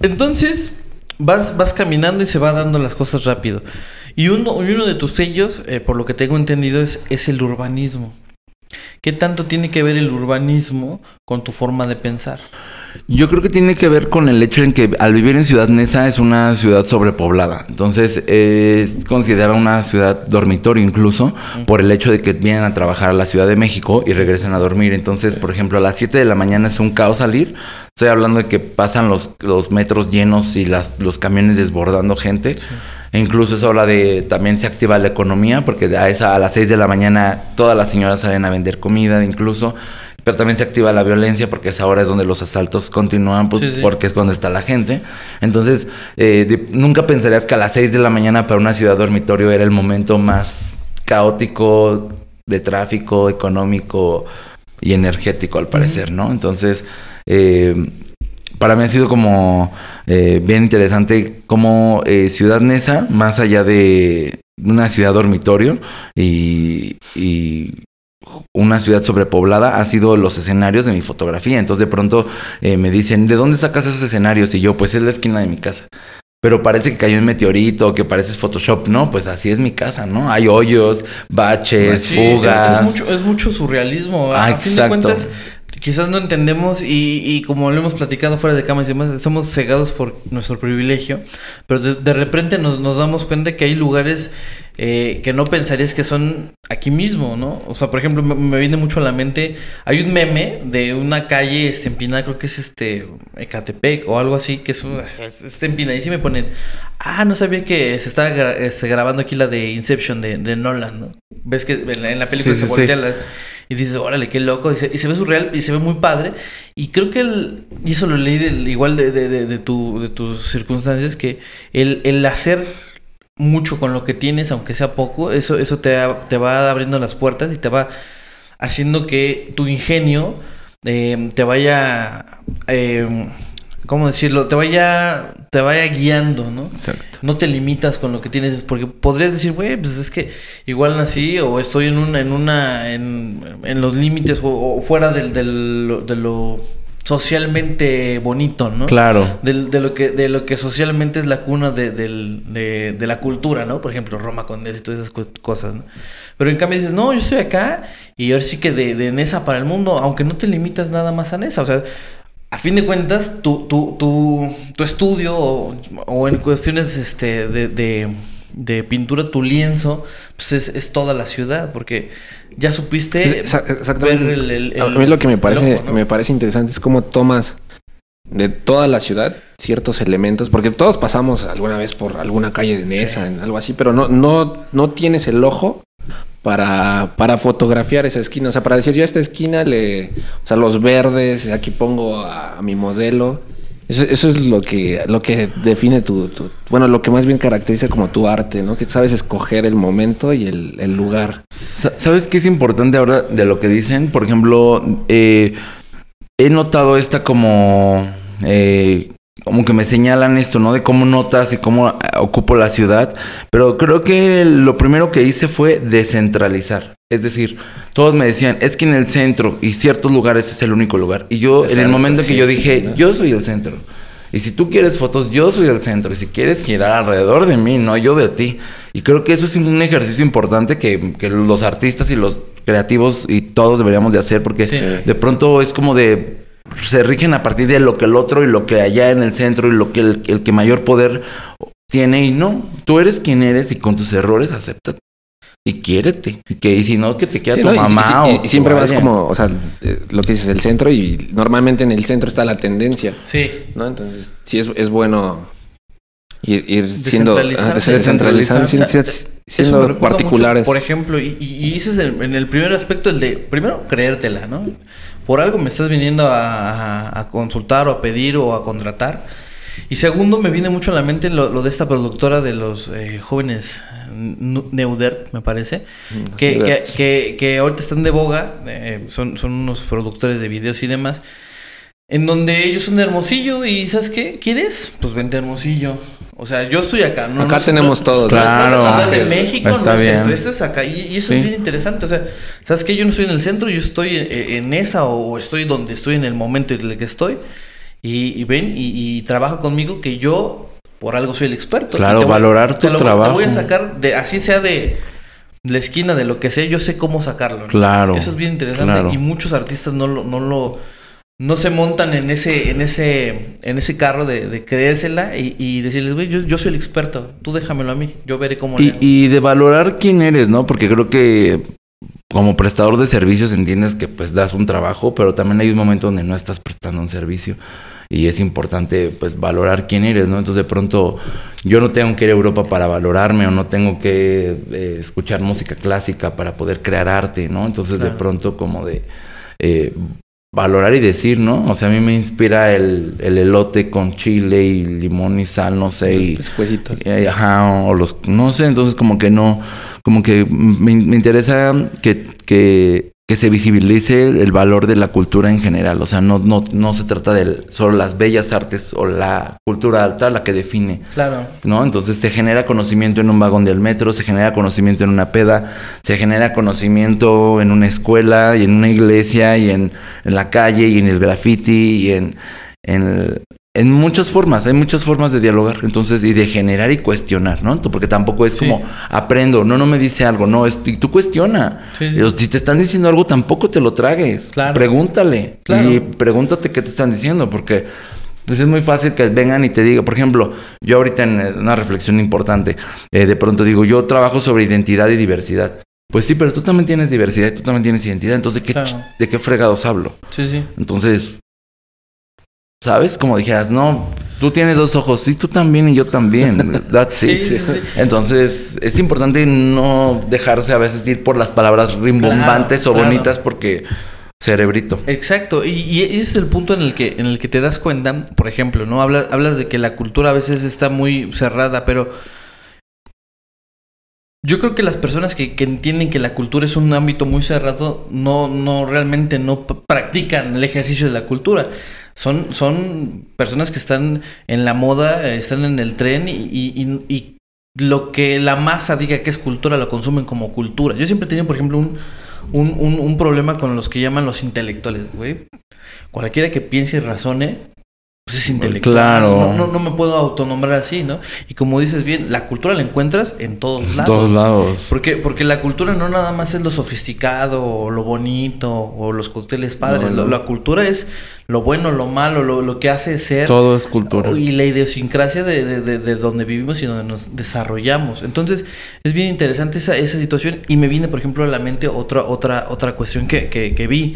Entonces, vas, vas caminando y se va dando las cosas rápido. Y uno, y uno de tus sellos, eh, por lo que tengo entendido, es, es el urbanismo. ¿Qué tanto tiene que ver el urbanismo con tu forma de pensar? Yo creo que tiene que ver con el hecho en que al vivir en Ciudad Neza es una ciudad sobrepoblada. Entonces es considerada una ciudad dormitorio incluso por el hecho de que vienen a trabajar a la Ciudad de México y regresan a dormir. Entonces, por ejemplo, a las 7 de la mañana es un caos salir. Estoy hablando de que pasan los, los metros llenos y las, los camiones desbordando gente. E incluso es hora de también se activa la economía porque a, esa, a las 6 de la mañana todas las señoras salen a vender comida incluso. Pero también se activa la violencia porque esa hora es donde los asaltos continúan, pues, Sí, sí. porque es donde está la gente. Entonces, eh, de- nunca pensarías que a las 6 de la mañana para una ciudad dormitorio era el momento más caótico de tráfico, económico y energético, al parecer, ¿no? Entonces, eh, para mí ha sido como eh, bien interesante como eh, Ciudad Neza, más allá de una ciudad dormitorio y, y una ciudad sobrepoblada, ha sido los escenarios de mi fotografía. Entonces de pronto eh, me dicen, ¿de dónde sacas esos escenarios? Y yo, pues es la esquina de mi casa. Pero parece que cayó un meteorito, que parece Photoshop. No, pues así es mi casa, ¿no? Hay hoyos, baches, Sí, fugas. Es mucho, es mucho surrealismo. Ah, a fin de exacto. cuentas, quizás no entendemos y, y como lo hemos platicado fuera de cámaras y demás, estamos cegados por nuestro privilegio, pero de, de repente nos, nos damos cuenta que hay lugares eh, que no pensarías que son aquí mismo, ¿no? O sea, por ejemplo, me, me viene mucho a la mente, hay un meme de una calle este, empinada, creo que es este Ecatepec o algo así, que es una, está empinadísima y me ponen, ah, no sabía que se estaba gra- este, grabando aquí la de Inception de, de Nolan, ¿no? Ves que en la, en la película Sí, se sí, voltea sí. la- y dices, órale, qué loco. Y se, y se ve surreal y se ve muy padre. Y creo que el, y eso lo leí del, igual de, de, de, tu, de tus circunstancias, que el, el hacer mucho con lo que tienes, aunque sea poco, eso, eso te, te va abriendo las puertas y te va haciendo que tu ingenio eh, te vaya, eh, ¿cómo decirlo? Te vaya, te vaya guiando, ¿no? Exacto. No te limitas con lo que tienes, porque podrías decir, güey, pues es que igual nací o estoy en una, en una, en, en los límites o, o fuera del, del- de lo socialmente bonito, ¿no? Claro. Del- de, lo que, de lo que socialmente es la cuna de, del- de- de la cultura, ¿no? Por ejemplo, Roma Condés y todas esas co- cosas, ¿no? Pero en cambio dices, no, yo estoy acá y ahora sí que de, de Nesa para el mundo, aunque no te limitas nada más a Nesa, o sea, a fin de cuentas, tu, tu, tu, tu estudio o, o en cuestiones este, de, de, de pintura, tu lienzo, pues es, es toda la ciudad, porque ya supiste exactamente. ver el- el- a mí lo que me parece, me parece interesante es cómo tomas de toda la ciudad ciertos elementos, porque todos pasamos alguna vez por alguna calle de Nesa, en algo así, pero no, no, no tienes el ojo para, para fotografiar esa esquina. O sea, para decir yo a esta esquina le. O sea, los verdes, aquí pongo a, mi modelo. Eso, eso es lo que, lo que define tu, Bueno, lo que más bien caracteriza como tu arte, ¿no? Que sabes escoger el momento y el, lugar. Sa- ¿Sabes qué es importante ahora de lo que dicen? Por ejemplo, eh, he notado esta como... eh, como que me señalan esto, ¿no? De cómo notas y cómo eh, ocupo la ciudad. Pero creo que lo primero que hice fue descentralizar. Es decir, todos me decían, es que en el centro y ciertos lugares es el único lugar. Y yo, en el momento en que sí, yo sí, dije, ¿no? yo soy el centro. Y si tú quieres fotos, yo soy el centro. Y si quieres girar alrededor de mí, no yo de ti. Y creo que eso es un ejercicio importante que, que los artistas y los creativos y todos deberíamos de hacer porque Sí. de pronto es como de se rigen a partir de lo que el otro y lo que allá en el centro y lo que el, el que mayor poder tiene y no, tú eres quien eres y con tus errores acéptate y quiérete y que y si no que te quiera Sí, tu mamá y, y- o y siempre vas como, o sea, eh, lo que dices, el centro y normalmente en el centro está la tendencia, Sí. ¿no? Entonces, sí es, es bueno ir, ir siendo Descentralizar. siendo recuerda particulares. mucho, por ejemplo, y, y- y ese es el, en el primer aspecto, el de, primero, creértela, ¿no? Por algo me estás viniendo a, a- a consultar o a pedir o a contratar. Y segundo, me viene mucho a la mente lo, lo de esta productora de los eh, jóvenes Neudert, me parece, Mm, que, que, que, que ahorita están de boga, eh, son, son unos productores de videos y demás, en donde ellos son de Hermosillo y ¿sabes qué? ¿Quieres? Pues vente a Hermosillo. O sea, yo estoy acá. No, Acá no- tenemos no- todo, Claro. No, de México, Está no bien. esto, esto es acá. Y, y eso Sí. es bien interesante. O sea, ¿sabes qué? Yo no estoy en el centro, yo estoy en, en esa o, o estoy donde estoy en el momento en el que estoy. Y, y ven y, y trabaja conmigo que yo por algo soy el experto. Claro, Y te voy- valorar te tu lo voy- trabajo. Te voy a sacar, de así sea de la esquina de lo que sea, yo sé cómo sacarlo. ¿no? Claro, Eso es bien interesante. claro. Y muchos artistas no lo, no lo, no se montan en ese, en ese, en ese carro de, de creérsela y, y decirles, güey, yo, yo soy el experto, tú déjamelo a mí, yo veré cómo le Y, hago". y de valorar quién eres, ¿no? Porque creo que como prestador de servicios entiendes que pues das un trabajo, pero también hay un momento donde no estás prestando un servicio y es importante pues valorar quién eres, ¿no? Entonces de pronto yo no tengo que ir a Europa para valorarme o no tengo que eh, escuchar música clásica para poder crear arte, ¿no? Entonces de pronto como de eh, valorar y decir, ¿no? O sea, a mí me inspira el, el elote con chile y limón y sal, no sé, y, Los pescuecitos. eh, Ajá, o los, no sé, entonces como que no, como que me, me interesa que, que, que se visibilice el valor de la cultura en general, o sea, no, no, no se trata de solo las bellas artes o la cultura alta la que define, Claro. ¿no? Entonces se genera conocimiento en un vagón del metro, se genera conocimiento en una peda, se genera conocimiento en una escuela y en una iglesia y en, en la calle y en el graffiti y en, en, el- en muchas formas, hay muchas formas de dialogar, entonces, y de generar y cuestionar, ¿no? Porque tampoco es Sí. como aprendo, no, no me dice algo, no, es, y tú cuestiona. Sí, Si te están diciendo algo, tampoco te lo tragues. Claro. Pregúntale. Claro. Y pregúntate qué te están diciendo, porque pues es muy fácil que vengan y te digan, por ejemplo, yo ahorita en una reflexión importante, eh, de pronto digo, yo trabajo sobre identidad y diversidad. Pues sí, pero tú también tienes diversidad tú también tienes identidad. Entonces, ¿qué Claro. ¿de qué fregados hablo? Sí, sí. Entonces, ¿sabes? Como dijeras, no, tú tienes dos ojos, sí, tú también y yo también. That's it. Sí, sí, sí. Entonces, es importante no dejarse a veces ir por las palabras rimbombantes Claro, o claro. bonitas porque cerebrito. Exacto, y, y ese es el punto en el que en el que te das cuenta, por ejemplo, ¿no? Hablas, hablas de que la cultura a veces está muy cerrada, pero yo creo que las personas que, que entienden que la cultura es un ámbito muy cerrado, no, no realmente no practican el ejercicio de la cultura. Son, son personas que están en la moda, eh, están en el tren y, y- y- lo que la masa diga que es cultura lo consumen como cultura. Yo siempre he tenido, por ejemplo, un, un, un- un problema con los que llaman los intelectuales, güey. Cualquiera que piense y razone, pues es intelectual. Claro. No, no, no me puedo autonombrar así, ¿no? Y como dices bien, la cultura la encuentras en todos En lados. todos lados. Porque, porque la cultura no nada más es lo sofisticado o lo bonito o los cócteles padres. No. La cultura es lo bueno, lo malo, lo, lo que hace ser Todo es cultura. y la idiosincrasia de, de- de- de donde vivimos y donde nos desarrollamos. Entonces, es bien interesante esa, esa situación. Y me viene, por ejemplo, a la mente otra, otra, otra cuestión que, que- que vi.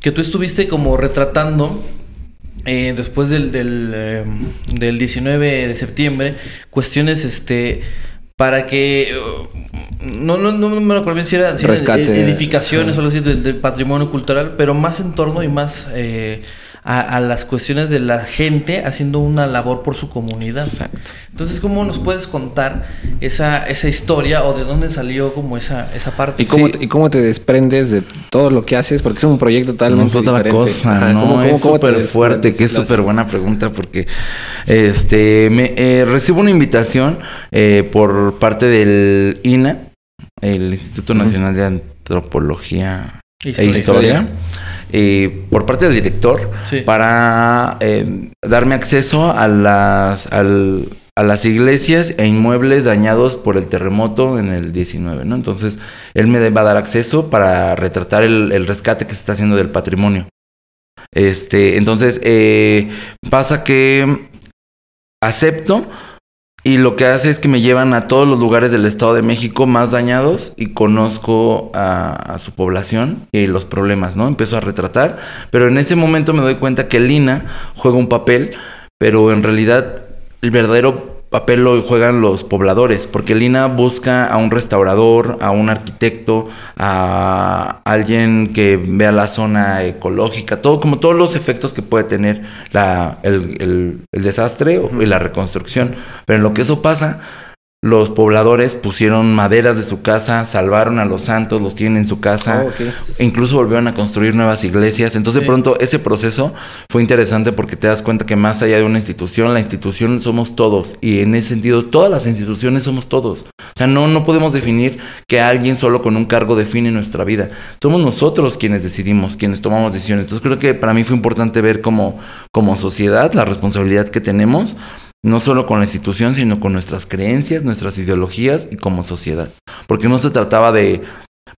Que tú estuviste como retratando. Eh, después del, del, eh, del 19 de septiembre, cuestiones este para que eh, no, no, no me acuerdo bien si era, si eran Rescate. ed- edificaciones o algo así del, del patrimonio cultural, pero más en torno y más eh, a, a las cuestiones de la gente haciendo una labor por su comunidad. Exacto. Entonces, ¿cómo nos puedes contar esa, esa historia o de dónde salió como esa, esa parte? ¿Y cómo, Sí. te, ¿Y cómo te desprendes de todo lo que haces? Porque es un proyecto No totalmente es otra diferente. cosa, ¿no? ¿cómo- cómo- es súper fuerte, que es súper buena pregunta porque este me eh, recibo una invitación eh, por parte del INA, el Instituto. Nacional de Antropología e Historia. Historia, eh, por parte del director Sí. para eh, darme acceso a las al, a las iglesias e inmuebles dañados por el terremoto en el 19, ¿no? Entonces, él me va a dar acceso para retratar el, el rescate que se está haciendo del patrimonio. Este, entonces, eh, pasa que acepto y lo que hace es que me llevan a todos los lugares del Estado de México más dañados y conozco a, su población y los problemas, ¿no? Empiezo a retratar, pero en ese momento me doy cuenta que Lina juega un papel, pero en realidad el verdadero papel lo juegan los pobladores, porque Lina busca a un restaurador, a un arquitecto, a alguien que vea la zona ecológica, todo, como todos los efectos que puede tener la, el, el- el desastre y la reconstrucción. Pero en lo que eso pasa, los pobladores pusieron maderas de su casa, salvaron a los santos, los tienen en su casa. Oh. E incluso volvieron a construir nuevas iglesias. Entonces, de Sí. pronto, ese proceso fue interesante porque te das cuenta que más allá de una institución, la institución somos todos. Y en ese sentido, todas las instituciones somos todos. O sea, no, no podemos definir que alguien solo con un cargo define nuestra vida. Somos nosotros quienes decidimos, quienes tomamos decisiones. Entonces, creo que para mí fue importante ver como, como sociedad la responsabilidad que tenemos. No solo con la institución, sino con nuestras creencias, nuestras ideologías y como sociedad. Porque no se trataba de,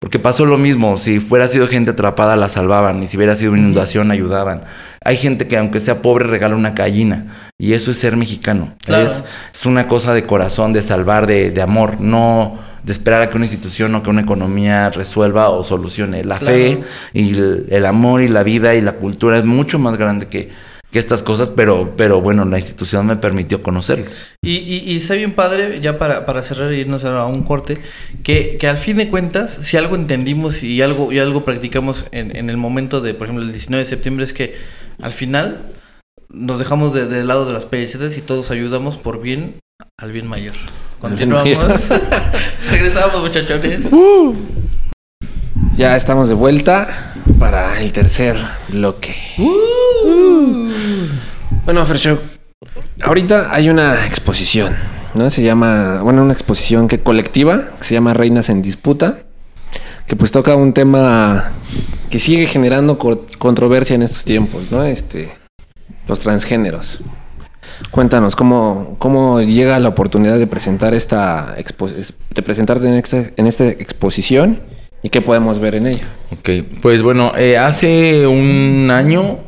porque pasó lo mismo, si fuera sido gente atrapada la salvaban y si hubiera sido una inundación ayudaban. Hay gente que aunque sea pobre regala una gallina y eso es ser mexicano. Claro. Es, es una cosa de corazón, de salvar, de, de amor, no de esperar a que una institución o que una economía resuelva o solucione. La Claro. fe y el, el amor y la vida y la cultura es mucho más grande que, que estas cosas, pero, pero bueno, la institución me permitió conocerlo. Y, y, y está bien padre, ya para, para cerrar y irnos a un corte, que, que al fin de cuentas, si algo entendimos y algo, y algo practicamos en, en el momento de, por ejemplo, el 19 de septiembre, es que al final nos dejamos de- del lado de las PSDs y todos ayudamos por bien al bien mayor. Continuamos. Regresamos, muchachones. Ya estamos de vuelta para el tercer bloque. Bueno, Fershow, ahorita hay una exposición, ¿no? Se llama, bueno, una exposición que colectiva, que se llama Reinas en Disputa, que pues toca un tema que sigue generando co- controversia en estos tiempos, ¿no? Este, los transgéneros. Cuéntanos cómo, cómo llega la oportunidad de presentar esta de presentarte en esta, en esta exposición y qué podemos ver en ella. Ok, pues bueno, eh, hace un año,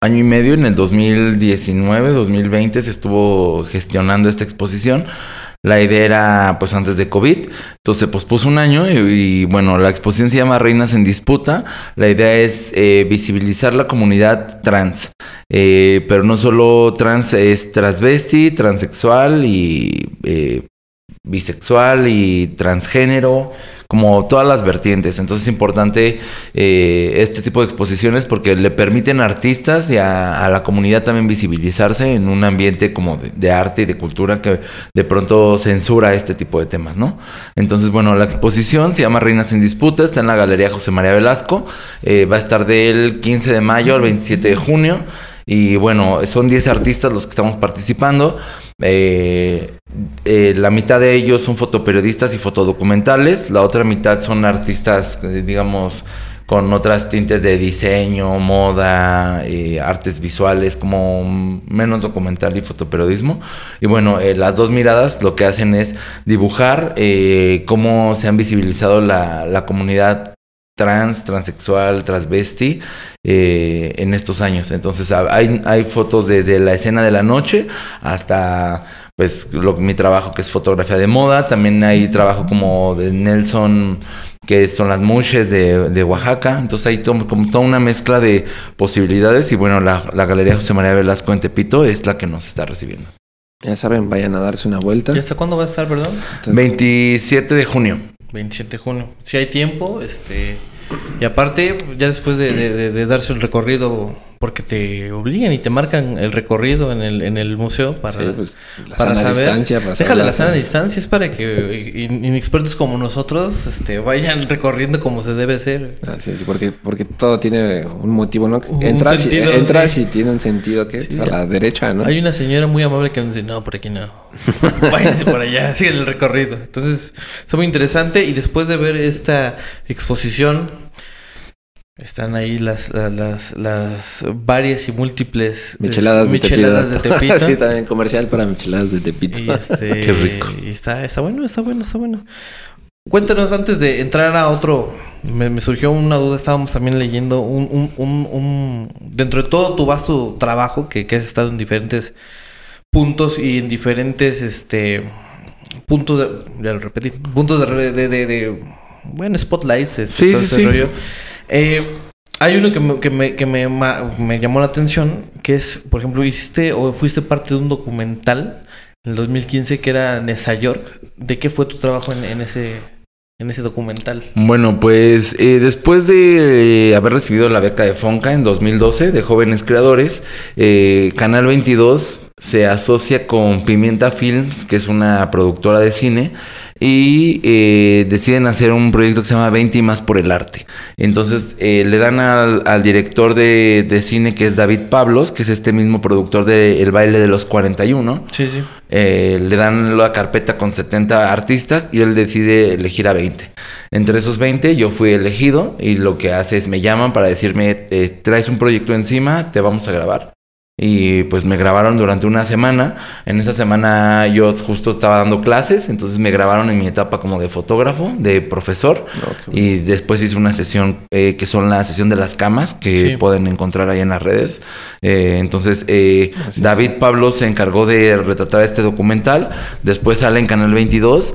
año y medio, en el 2019, 2020, se estuvo gestionando esta exposición. La idea era, pues, antes de COVID. Entonces se pospuso un año y, bueno, la exposición se llama Reinas en Disputa. La idea es eh, visibilizar la comunidad trans. Eh, pero no solo trans, es transvesti, transexual y eh, bisexual y transgénero, como todas las vertientes. Entonces es importante eh, este tipo de exposiciones porque le permiten a artistas y a, la comunidad también visibilizarse en un ambiente como de, de arte y de cultura que de pronto censura este tipo de temas, ¿no? Entonces, bueno, la exposición se llama Reinas en Disputa, está en la Galería José María Velasco, eh, va a estar del 15 de mayo al 27 de junio. Y bueno, son 10 artistas los que estamos participando. Eh, eh, la mitad de ellos son fotoperiodistas y fotodocumentales. La otra mitad son artistas, eh, digamos, con otras tintes de diseño, moda, artes visuales, como menos documental y fotoperiodismo. Y bueno, las dos miradas lo que hacen es dibujar cómo se han visibilizado la comunidad trans, transexual, transvesti eh, en estos años. Entonces ha- hay, hay fotos desde la escena de la noche hasta pues lo, mi trabajo que es fotografía de moda. También hay trabajo como de Nelson que son las mushes de, de Oaxaca. Entonces hay to- como toda una mezcla de posibilidades y bueno, la, la Galería José María Velasco en Tepito es la que nos está recibiendo. Ya saben, vayan a darse una vuelta. ¿Y hasta cuándo va a estar, perdón? 27 de junio. 27 de junio. Si hay tiempo, este. Y aparte, ya después de, de- darse el recorrido, porque te obligan y te marcan el recorrido en el, en el museo para, Sí, pues, la para sana saber. distancia, para Déjale la sana distancia, es para que in- inexpertos como nosotros este, vayan recorriendo como se debe hacer. Así es, porque, porque todo tiene un motivo, ¿no? Un Entras, sentido, y, entras sí. y tiene un sentido que Sí. a la derecha, ¿no? Hay una señora muy amable que nos dice, no, por aquí no. Váyanse por allá, sigan el recorrido. Entonces, está muy interesante. Y después de ver esta exposición, Están ahí las, las, las, las varias y múltiples eh, Micheladas, micheladas de de Tepito. Tepito. sí, también comercial para micheladas de Tepito. Y este, Qué rico. Y está, está bueno, está bueno, está bueno. Cuéntanos antes de entrar a otro. Me, me surgió una duda. Estábamos también leyendo un, un, un, un- dentro de todo tu vasto trabajo que, que has estado en diferentes puntos y en diferentes este puntos de ya lo repetí puntos de, re- de, de- de- bueno spotlights este, Sí, todo sí, ese sí. rollo. Eh, hay uno que, me, que, me, me, llamó la atención, que es, por ejemplo, hiciste o fuiste parte de un documental en el 2015 que era Nesa York. ¿De qué fue tu trabajo en, en ese, en ese documental? Bueno, pues eh, después de eh, haber recibido la beca de Fonca en 2012 de jóvenes creadores, eh, Canal 22 se asocia con Pimienta Films, que es una productora de cine, y eh, deciden hacer un proyecto que se llama 20 y más por el arte. Entonces eh, le dan al, al director de, de cine, que es David Pablos, que es este mismo productor de El baile de los 41, Sí, sí. eh, le dan la carpeta con 70 artistas y él decide elegir a 20. Entre esos 20 yo fui elegido y lo que hace es me llaman para decirme, traes un proyecto encima, te vamos a grabar. Y pues me grabaron durante una semana. En esa semana yo justo estaba dando clases, entonces me grabaron en mi etapa como de fotógrafo, de profesor. Qué Y después hice una sesión eh, que son la sesión de las camas, que Sí. pueden encontrar ahí en las redes. Eh, entonces, eh. David Pablo se encargó de retratar este documental. Después sale en Canal 22.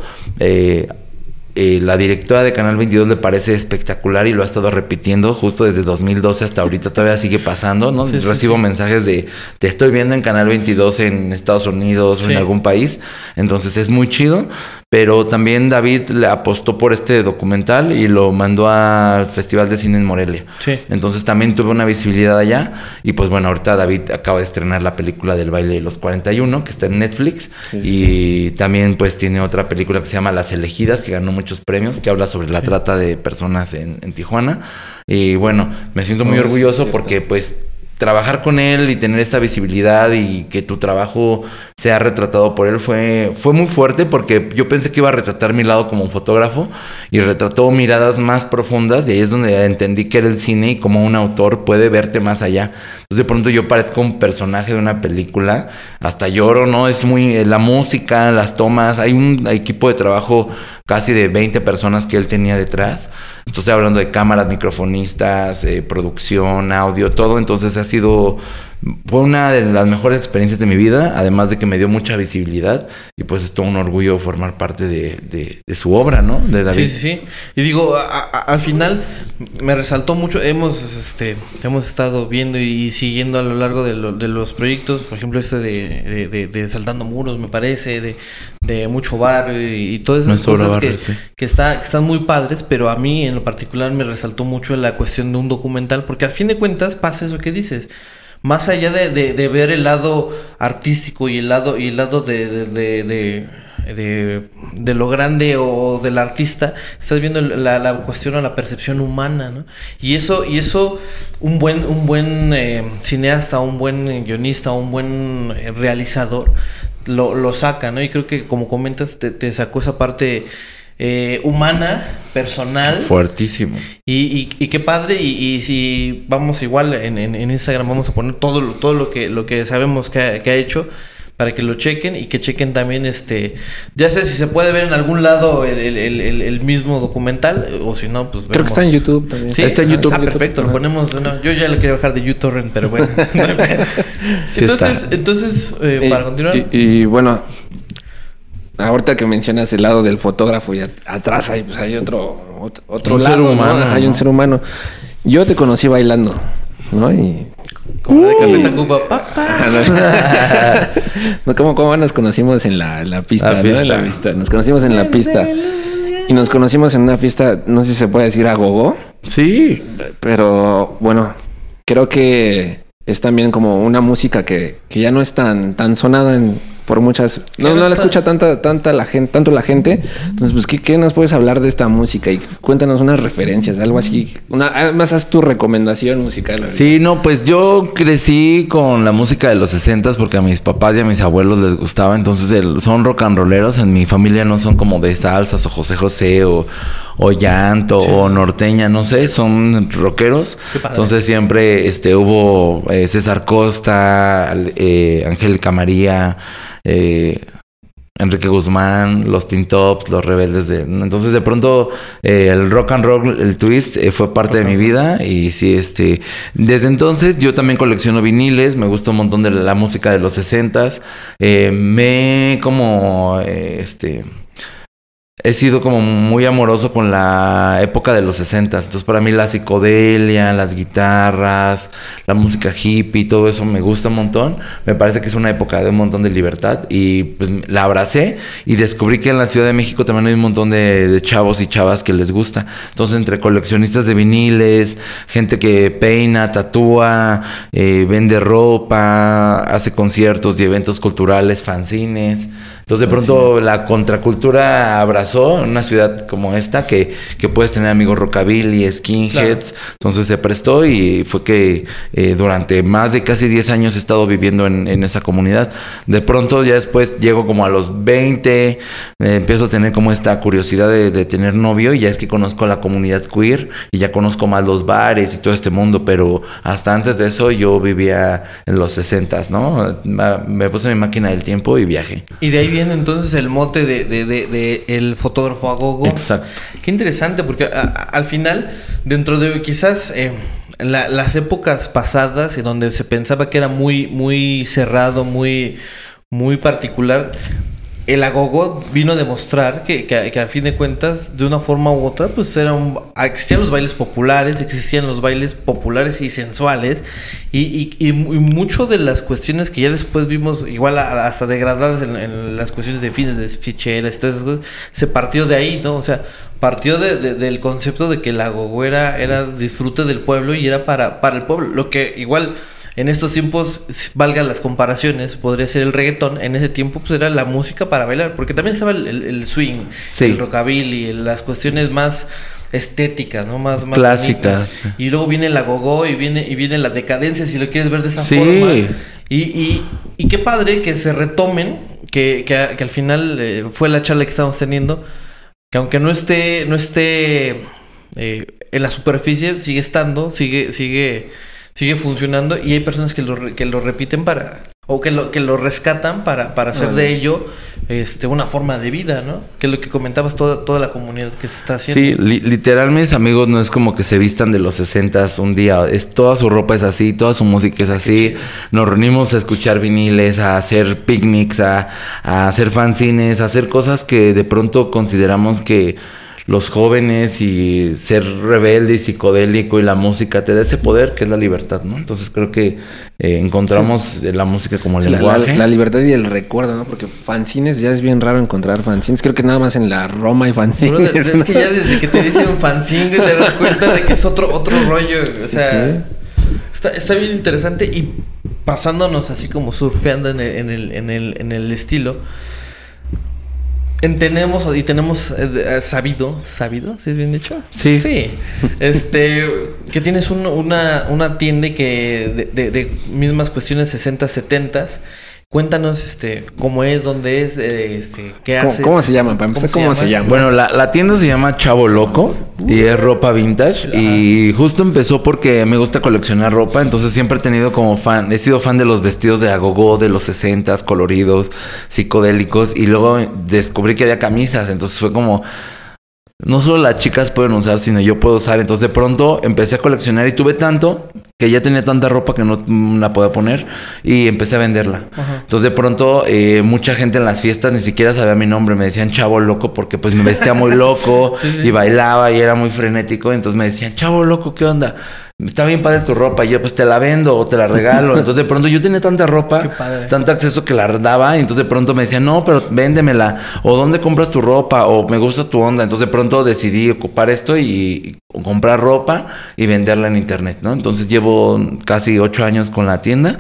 Eh, la directora de Canal 22 le parece espectacular y lo ha estado repitiendo justo desde 2012 hasta ahorita todavía sigue pasando, ¿no? Sí, Recibo sí. mensajes de te estoy viendo en Canal 22 en Estados Unidos o en algún país, entonces es muy chido, pero también David le apostó por este documental y lo mandó al Festival de Cine en Morelia. Sí. Entonces también tuve una visibilidad allá. Y pues bueno, ahorita David acaba de estrenar la película del baile de los 41, que está en Netflix. Sí, y también pues tiene otra película que se llama Las Elegidas, que ganó muchos premios, que habla sobre la trata de personas en, en Tijuana. Y bueno, me siento muy No, es orgulloso porque pues trabajar con él y tener esta visibilidad y que tu trabajo sea retratado por él fue, fue muy fuerte porque yo pensé que iba a retratar mi lado como un fotógrafo y retrató miradas más profundas y ahí es donde entendí que era el cine y como un autor puede verte más allá. Entonces de pronto yo parezco un personaje de una película, hasta lloro, ¿no? Es muy eh, la música, las tomas, hay un equipo de trabajo casi de 20 personas que él tenía detrás. Entonces hablando de cámaras, microfonistas, eh, producción, audio, todo. Entonces ha sido, fue una de las mejores experiencias de mi vida, además de que me dio mucha visibilidad y pues es todo un orgullo formar parte de, de- de su obra, ¿no? De David. Sí, sí, sí. Y digo, a- a- al final me resaltó mucho. Hemos, este, hemos estado viendo y siguiendo a lo largo de, lo- de los proyectos, por ejemplo, este de, Saltando Muros, me parece, de, Mucho Bar y, y todas esas cosas barrio, que, sí. que, está, que están muy padres, pero a mí en lo particular me resaltó mucho la cuestión de un documental, porque al fin de cuentas pasa eso que dices. Más allá de, de- ver el lado artístico y el lado, y el lado de- de- de lo grande o del artista, estás viendo la, la cuestión o la percepción humana, ¿no? Y eso, y eso un buen, un buen eh, cineasta, un buen guionista, un buen eh, realizador lo, lo saca, ¿no? Y creo que como comentas, te, te sacó esa parte eh, humana, personal. Fuertísimo. Y, y, y qué padre, y, y si vamos igual en, en, en Instagram, vamos a poner todo, lo- todo lo que lo que sabemos que ha, que ha hecho para que lo chequen y que chequen también este, ya sé si se puede ver en algún lado el, el- el- el- el mismo documental o si no, pues Creo que está en YouTube también. Sí, Está en YouTube. Ah, perfecto, lo Ajá. ponemos. una- yo ya lo quería bajar de YouTube, pero bueno. Sí entonces, está. entonces eh, Y- para continuar. Y, y, bueno, ahorita que mencionas el lado del fotógrafo y at- atrás hay, pues, hay otro, otro, otro Un lado, ser ¿no? humano, Hay un ¿no? ser humano. Yo te conocí bailando, ¿no? Y... como de Carleta Cuba, papá. no, ¿cómo, cómo nos conocimos en la, en la pista, La ¿no? En la pista. Nos conocimos en la pista. Y nos conocimos en una fiesta, no sé si se puede decir a gogo, Sí. pero bueno, creo que es también como una música que, que ya no es tan, tan sonada en, por muchas... No, no la escucha tanta, tanta la gente, tanto la gente. Entonces, pues, ¿qué, qué nos puedes hablar de esta música? Y cuéntanos unas referencias, algo así. Una, además, haz tu recomendación musical. Sí, no, pues yo crecí con la música de los 60 porque a mis papás y a mis abuelos les gustaba, entonces son rock and rolleros, en mi familia no son como de salsas o José José o, o llanto o norteña, no sé, son rockeros. Entonces siempre este, hubo eh, César Costa, eh, Angélica María, eh, Enrique Guzmán, los Teen Tops, los Rebeldes de... Entonces de pronto eh, el rock and roll, el twist eh, fue parte de mi vida y sí, este... Desde entonces yo también colecciono viniles, me gusta un montón de la música de los 60s. Eh, me como, este he sido como muy amoroso con la época de los 60. Entonces, para mí la psicodelia, las guitarras, la música hippie, todo eso me gusta un montón. Me parece que es una época de un montón de libertad y pues, la abracé y descubrí que en la Ciudad de México también hay un montón de, chavos y chavas que les gusta. Entonces, entre coleccionistas de viniles, gente que peina, tatúa, eh, vende ropa, hace conciertos y eventos culturales, fanzines. Entonces de pronto la contracultura abrazó en una ciudad como esta que, que puedes tener amigos rockabilly, skinheads. Entonces se prestó y fue que eh, durante más de casi 10 años he estado viviendo en, en, esa comunidad. De pronto ya después llego como a los 20, eh, empiezo a tener como esta curiosidad de, de, tener novio y ya es que conozco la comunidad queer y ya conozco más los bares y todo este mundo, pero hasta antes de eso yo vivía en los 60, ¿no? Me puse mi máquina del tiempo y viajé. Y de ahí entonces el mote de, de, de, el fotógrafo agogo. Exacto. Qué interesante, porque al final, dentro de quizás eh, las épocas pasadas, en donde se pensaba que era muy, muy cerrado, muy, muy particular, el agogo vino a demostrar que, que, a fin de cuentas, de una forma u otra, pues era existían los bailes populares, existían los bailes populares y sensuales, y, y, y, mucho de las cuestiones que ya después vimos, igual hasta degradadas en, las cuestiones de fines de ficheras y todas esas cosas, se partió de ahí, ¿no? O sea, partió de, del concepto de que el agogo era, era disfrute del pueblo y era para, para el pueblo, lo que igual en estos tiempos, valgan las comparaciones, podría ser el reggaetón. En ese tiempo, pues era la música para bailar, porque también estaba el, swing, el rockabilly, las cuestiones más estéticas, ¿no? Más, clásicas. Y luego viene la gogo y viene y viene la decadencia, si lo quieres ver de esa forma. Y, y, y qué padre que se retomen, que, que, al final eh, fue la charla que estamos teniendo, que aunque no esté, no esté eh, en la superficie, sigue estando, sigue, sigue sigue funcionando y hay personas que lo, que lo repiten para o que lo que lo rescatan para, para hacer de ello este una forma de vida, ¿no? Que es lo que comentabas toda toda la comunidad que se está haciendo. Sí, literal mis amigos no es como que se vistan de los 60 un día, es toda su ropa es así, toda su música es así. Nos reunimos a escuchar viniles, a hacer picnics, a, a hacer fanzines, a hacer cosas que de pronto consideramos que los jóvenes y ser rebelde y psicodélico y la música te da ese poder que es la libertad, ¿no? Entonces creo que eh, encontramos la música como el lenguaje. La, libertad y el recuerdo, ¿no? Porque fanzines ya es bien raro encontrar fanzines. Creo que nada más en la Roma hay fanzines. es que ya desde que te dicen un fanzine te das cuenta de que es otro, otro rollo. O sea, está, está bien interesante y pasándonos así como surfeando en el, en el, en el, en el estilo entendemos y tenemos eh, eh, sabido, sabido, ¿sí es bien dicho? Sí. Sí. este, que tienes una, una tienda que de, de, de mismas cuestiones 60, 70 Cuéntanos este cómo es, dónde es, eh, este, qué haces. ¿Cómo, se llama? ¿Cómo, se, llama? Bueno, la, tienda se llama Chavo Loco y es ropa vintage. Y justo empezó porque me gusta coleccionar ropa. Entonces siempre he tenido como fan, he sido fan de los vestidos de agogó de los 60 coloridos, psicodélicos. Y luego descubrí que había camisas. Entonces fue como no solo las chicas pueden usar, sino yo puedo usar. Entonces de pronto empecé a coleccionar y tuve tanto que ya tenía tanta ropa que no la podía poner y empecé a venderla. Entonces de pronto eh, mucha gente en las fiestas ni siquiera sabía mi nombre, me decían chavo loco porque pues me vestía muy loco y bailaba y era muy frenético. Entonces me decían chavo loco, ¿qué onda? Está bien padre tu ropa, y yo pues te la vendo o te la regalo. Entonces de pronto yo tenía tanta ropa, tanto acceso que la daba, y entonces de pronto me decían, no, pero véndemela, o dónde compras tu ropa, o me gusta tu onda. Entonces de pronto decidí ocupar esto y, comprar ropa y venderla en internet, ¿no? Entonces llevo casi ocho años con la tienda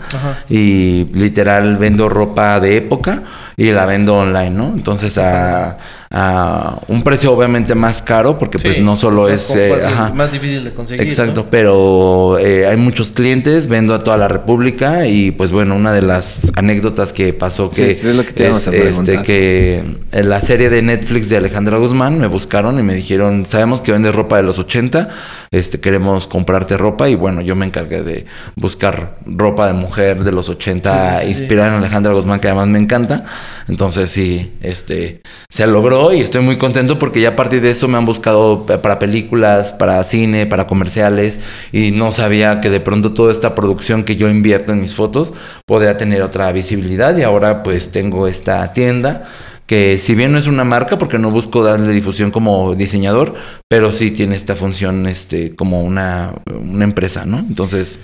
y literal vendo ropa de época y la vendo online, ¿no? Entonces a, a un precio obviamente más caro porque pues no solo es... eh, fácil- ajá. más difícil de conseguir. Exacto, ¿no? pero eh, hay muchos clientes, vendo a toda la República y pues bueno, una de las anécdotas que pasó que Sí, es lo que te preguntar. este, que en la serie de Netflix de Alejandra Guzmán me buscaron y me dijeron, sabemos que vendes ropa de los 80, este queremos comprarte ropa y bueno, yo me encargué de buscar ropa de mujer de los 80 Sí, sí, sí, inspirada en Alejandra Guzmán que además me encanta. Entonces sí, este se logró y estoy muy contento porque ya a partir de eso me han buscado pa- para películas, para cine, para comerciales y no sabía que de pronto toda esta producción que yo invierto en mis fotos podría tener otra visibilidad y ahora pues tengo esta tienda que si bien no es una marca porque no busco darle difusión como diseñador, pero sí tiene esta función este como una, una empresa, ¿no? Entonces,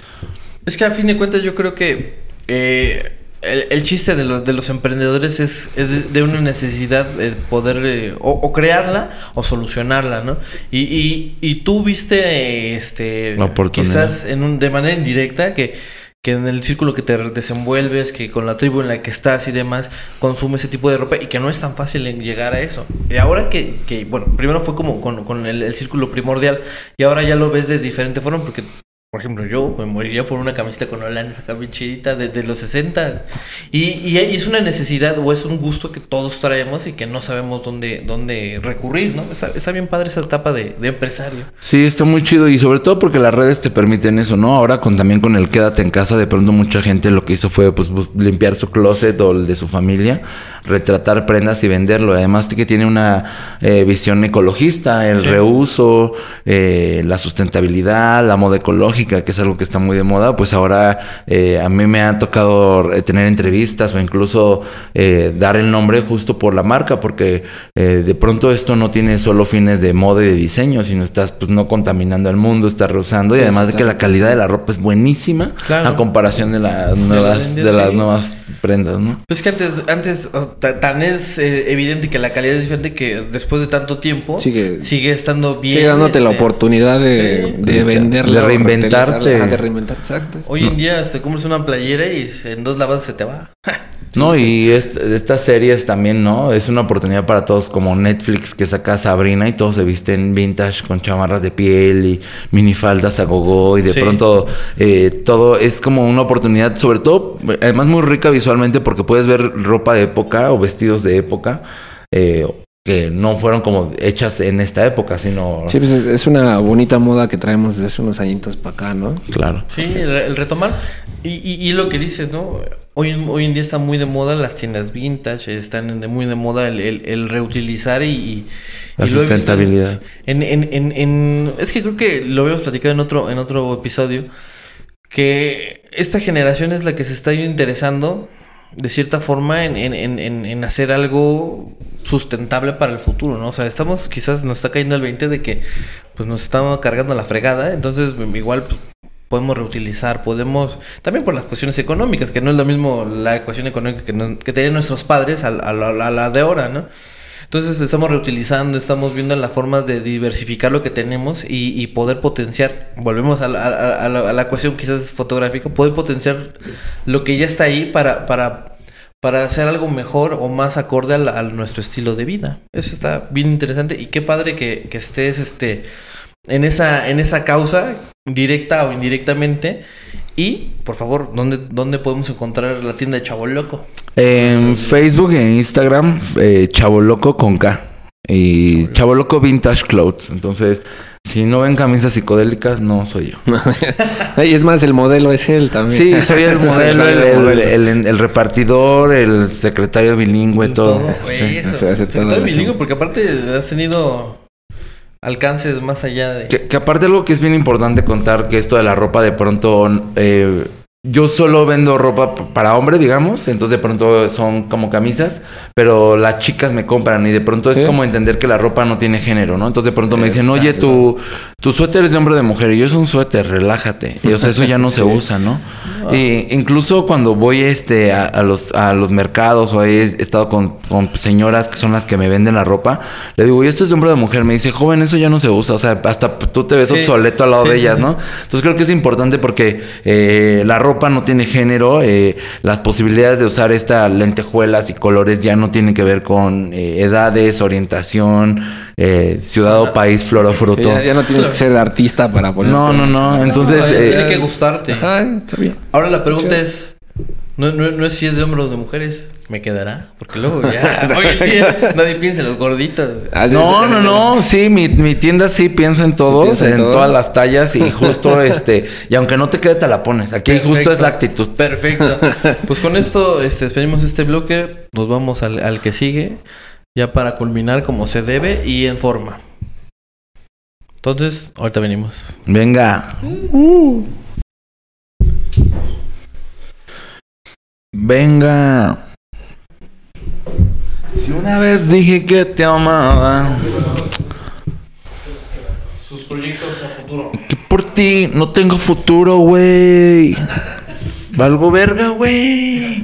Es que a fin de cuentas yo creo que eh, el, el chiste de, los de los emprendedores es, es de, una necesidad de poder eh, o, o crearla o solucionarla, ¿no? Y, y, y tú viste este quizás en un, de manera indirecta que, que en el círculo que te desenvuelves, que con la tribu en la que estás y demás, consumes ese tipo de ropa y que no es tan fácil en llegar a eso. Y ahora que, que bueno, primero fue como con, con el, el círculo primordial y ahora ya lo ves de diferente forma porque por ejemplo, yo me moriría por una camiseta con holanes acá bien chidita desde los 60. Y, y es una necesidad o es un gusto que todos traemos y que no sabemos dónde, dónde recurrir, ¿no? Está, está bien padre esa etapa de, de empresario. Sí, está muy chido y sobre todo porque las redes te permiten eso, ¿no? Ahora con también con el quédate en casa, de pronto mucha gente lo que hizo fue pues limpiar su closet o el de su familia, retratar prendas y venderlo. Además de que tiene una eh, visión ecologista, el Sí. reuso, eh, la sustentabilidad, la moda ecológica, que es algo que está muy de moda, pues ahora eh, a mí me ha tocado eh, tener entrevistas o incluso eh, dar el nombre justo por la marca, porque eh, de pronto esto no tiene solo fines de moda y de diseño, sino estás pues no contaminando al mundo, estás reusando y además de que la calidad de la ropa es buenísima Claro. a comparación de las nuevas, de- de las sí. nuevas prendas, ¿no? Pues que antes, antes ta- tan es eh, evidente que la calidad es diferente que después de tanto tiempo Sigue- sigue estando bien. Sigue dándote la este, oportunidad de, de. De reinventarte. De reinventarte, exacto. Hoy en día te compras una playera y en dos lavadas se te va. No, y est- estas series también, ¿no? Es una oportunidad para todos, como Netflix que saca Sabrina y todos se visten vintage con chamarras de piel y minifaldas a gogo y de Sí. pronto eh, todo es como una oportunidad, sobre todo, además muy rica visualmente porque puedes ver ropa de época o vestidos de época eh, que no fueron como hechas en esta época, sino... Sí, pues es- una bonita moda que traemos desde hace unos añitos para acá, ¿no? Claro. Sí, el, el retomar. Y, y, y lo que dices, ¿no? Hoy, en- hoy en día está muy de moda las tiendas vintage, están de- muy de moda el, el- el reutilizar y... y La sustentabilidad. En, en, en, en- es que creo que lo habíamos platicado en otro, en otro episodio, que esta generación es la que se está interesando de cierta forma en, en, en, en- hacer algo sustentable para el futuro, ¿no? O sea, estamos, quizás nos está cayendo el 20 de que pues nos estamos cargando la fregada, entonces igual pues, podemos reutilizar, podemos, también por las cuestiones económicas, que no es lo mismo la ecuación económica que, nos- que tenían nuestros padres a la de ahora, ¿no? Entonces estamos reutilizando, estamos viendo las formas de diversificar lo que tenemos y, poder potenciar, volvemos a la, a- la- a la cuestión quizás fotográfica, poder potenciar lo que ya está ahí para, para, para hacer algo mejor o más acorde a nuestro estilo de vida. Eso está bien interesante y qué padre que, que estés este, en, esa, en esa causa, directa o indirectamente. Y, por favor, ¿dónde, dónde podemos encontrar la tienda de Chavo Loco? En Facebook e Instagram, eh, Chavo Loco con K. Y Chavo Loco Vintage Clothes. Entonces, si no ven camisas psicodélicas, no soy yo. y es más, el modelo es él también. Sí, soy el modelo, el, el- modelo. el- el repartidor, el secretario bilingüe, todo. güey, Sí. eso. se hace Sector toda la bilingüe, porque aparte has tenido alcances más allá de... Que, que aparte algo que es bien importante contar, que esto de la ropa de pronto... eh, yo solo vendo ropa para hombre, digamos, entonces de pronto son como camisas, pero las chicas me compran y de pronto es como entender que la ropa no tiene género, ¿no? Entonces de pronto me dicen, oye, tu, tu suéter es de hombre o de mujer, y yo es un suéter, relájate. Y o sea, eso ya no se usa, ¿no? Y incluso cuando voy este, a, a los, a los mercados o he estado con, con señoras que son las que me venden la ropa, le digo, ¿y esto es de hombre o de mujer? Me dice, joven, eso ya no se usa. O sea, hasta tú te ves Sí. obsoleto al lado Sí, de ellas. ¿no? Entonces creo que es importante porque eh, la ropa ropa no tiene género. eh, las posibilidades de usar estas lentejuelas y colores ya no tienen que ver con eh, edades, orientación, eh, ciudad o país, flor o Sí, fruto. ya, ya no tienes que ser artista para poner. No, no, no. Entonces, No, eh, tiene que gustarte. Ajá, está bien. Ahora la pregunta es, no, no, no es si es de hombres o de mujeres, ¿me quedará? Porque luego ya, hoy en día nadie piensa en los gorditos. Ah, No, no, no, sí, mi, mi tienda sí piensa en todos, piensa en en todo. todas las tallas y justo este, y aunque no te quede te la pones, aquí justo es la actitud. Perfecto. Pues con esto este, despedimos este bloque, nos vamos al, al que sigue, ya para culminar como se debe y en forma. Entonces, ahorita venimos. Venga. Venga. Una vez dije que te amaba, Sus proyectos a futuro. que por ti no tengo futuro, güey. Valgo verga, güey.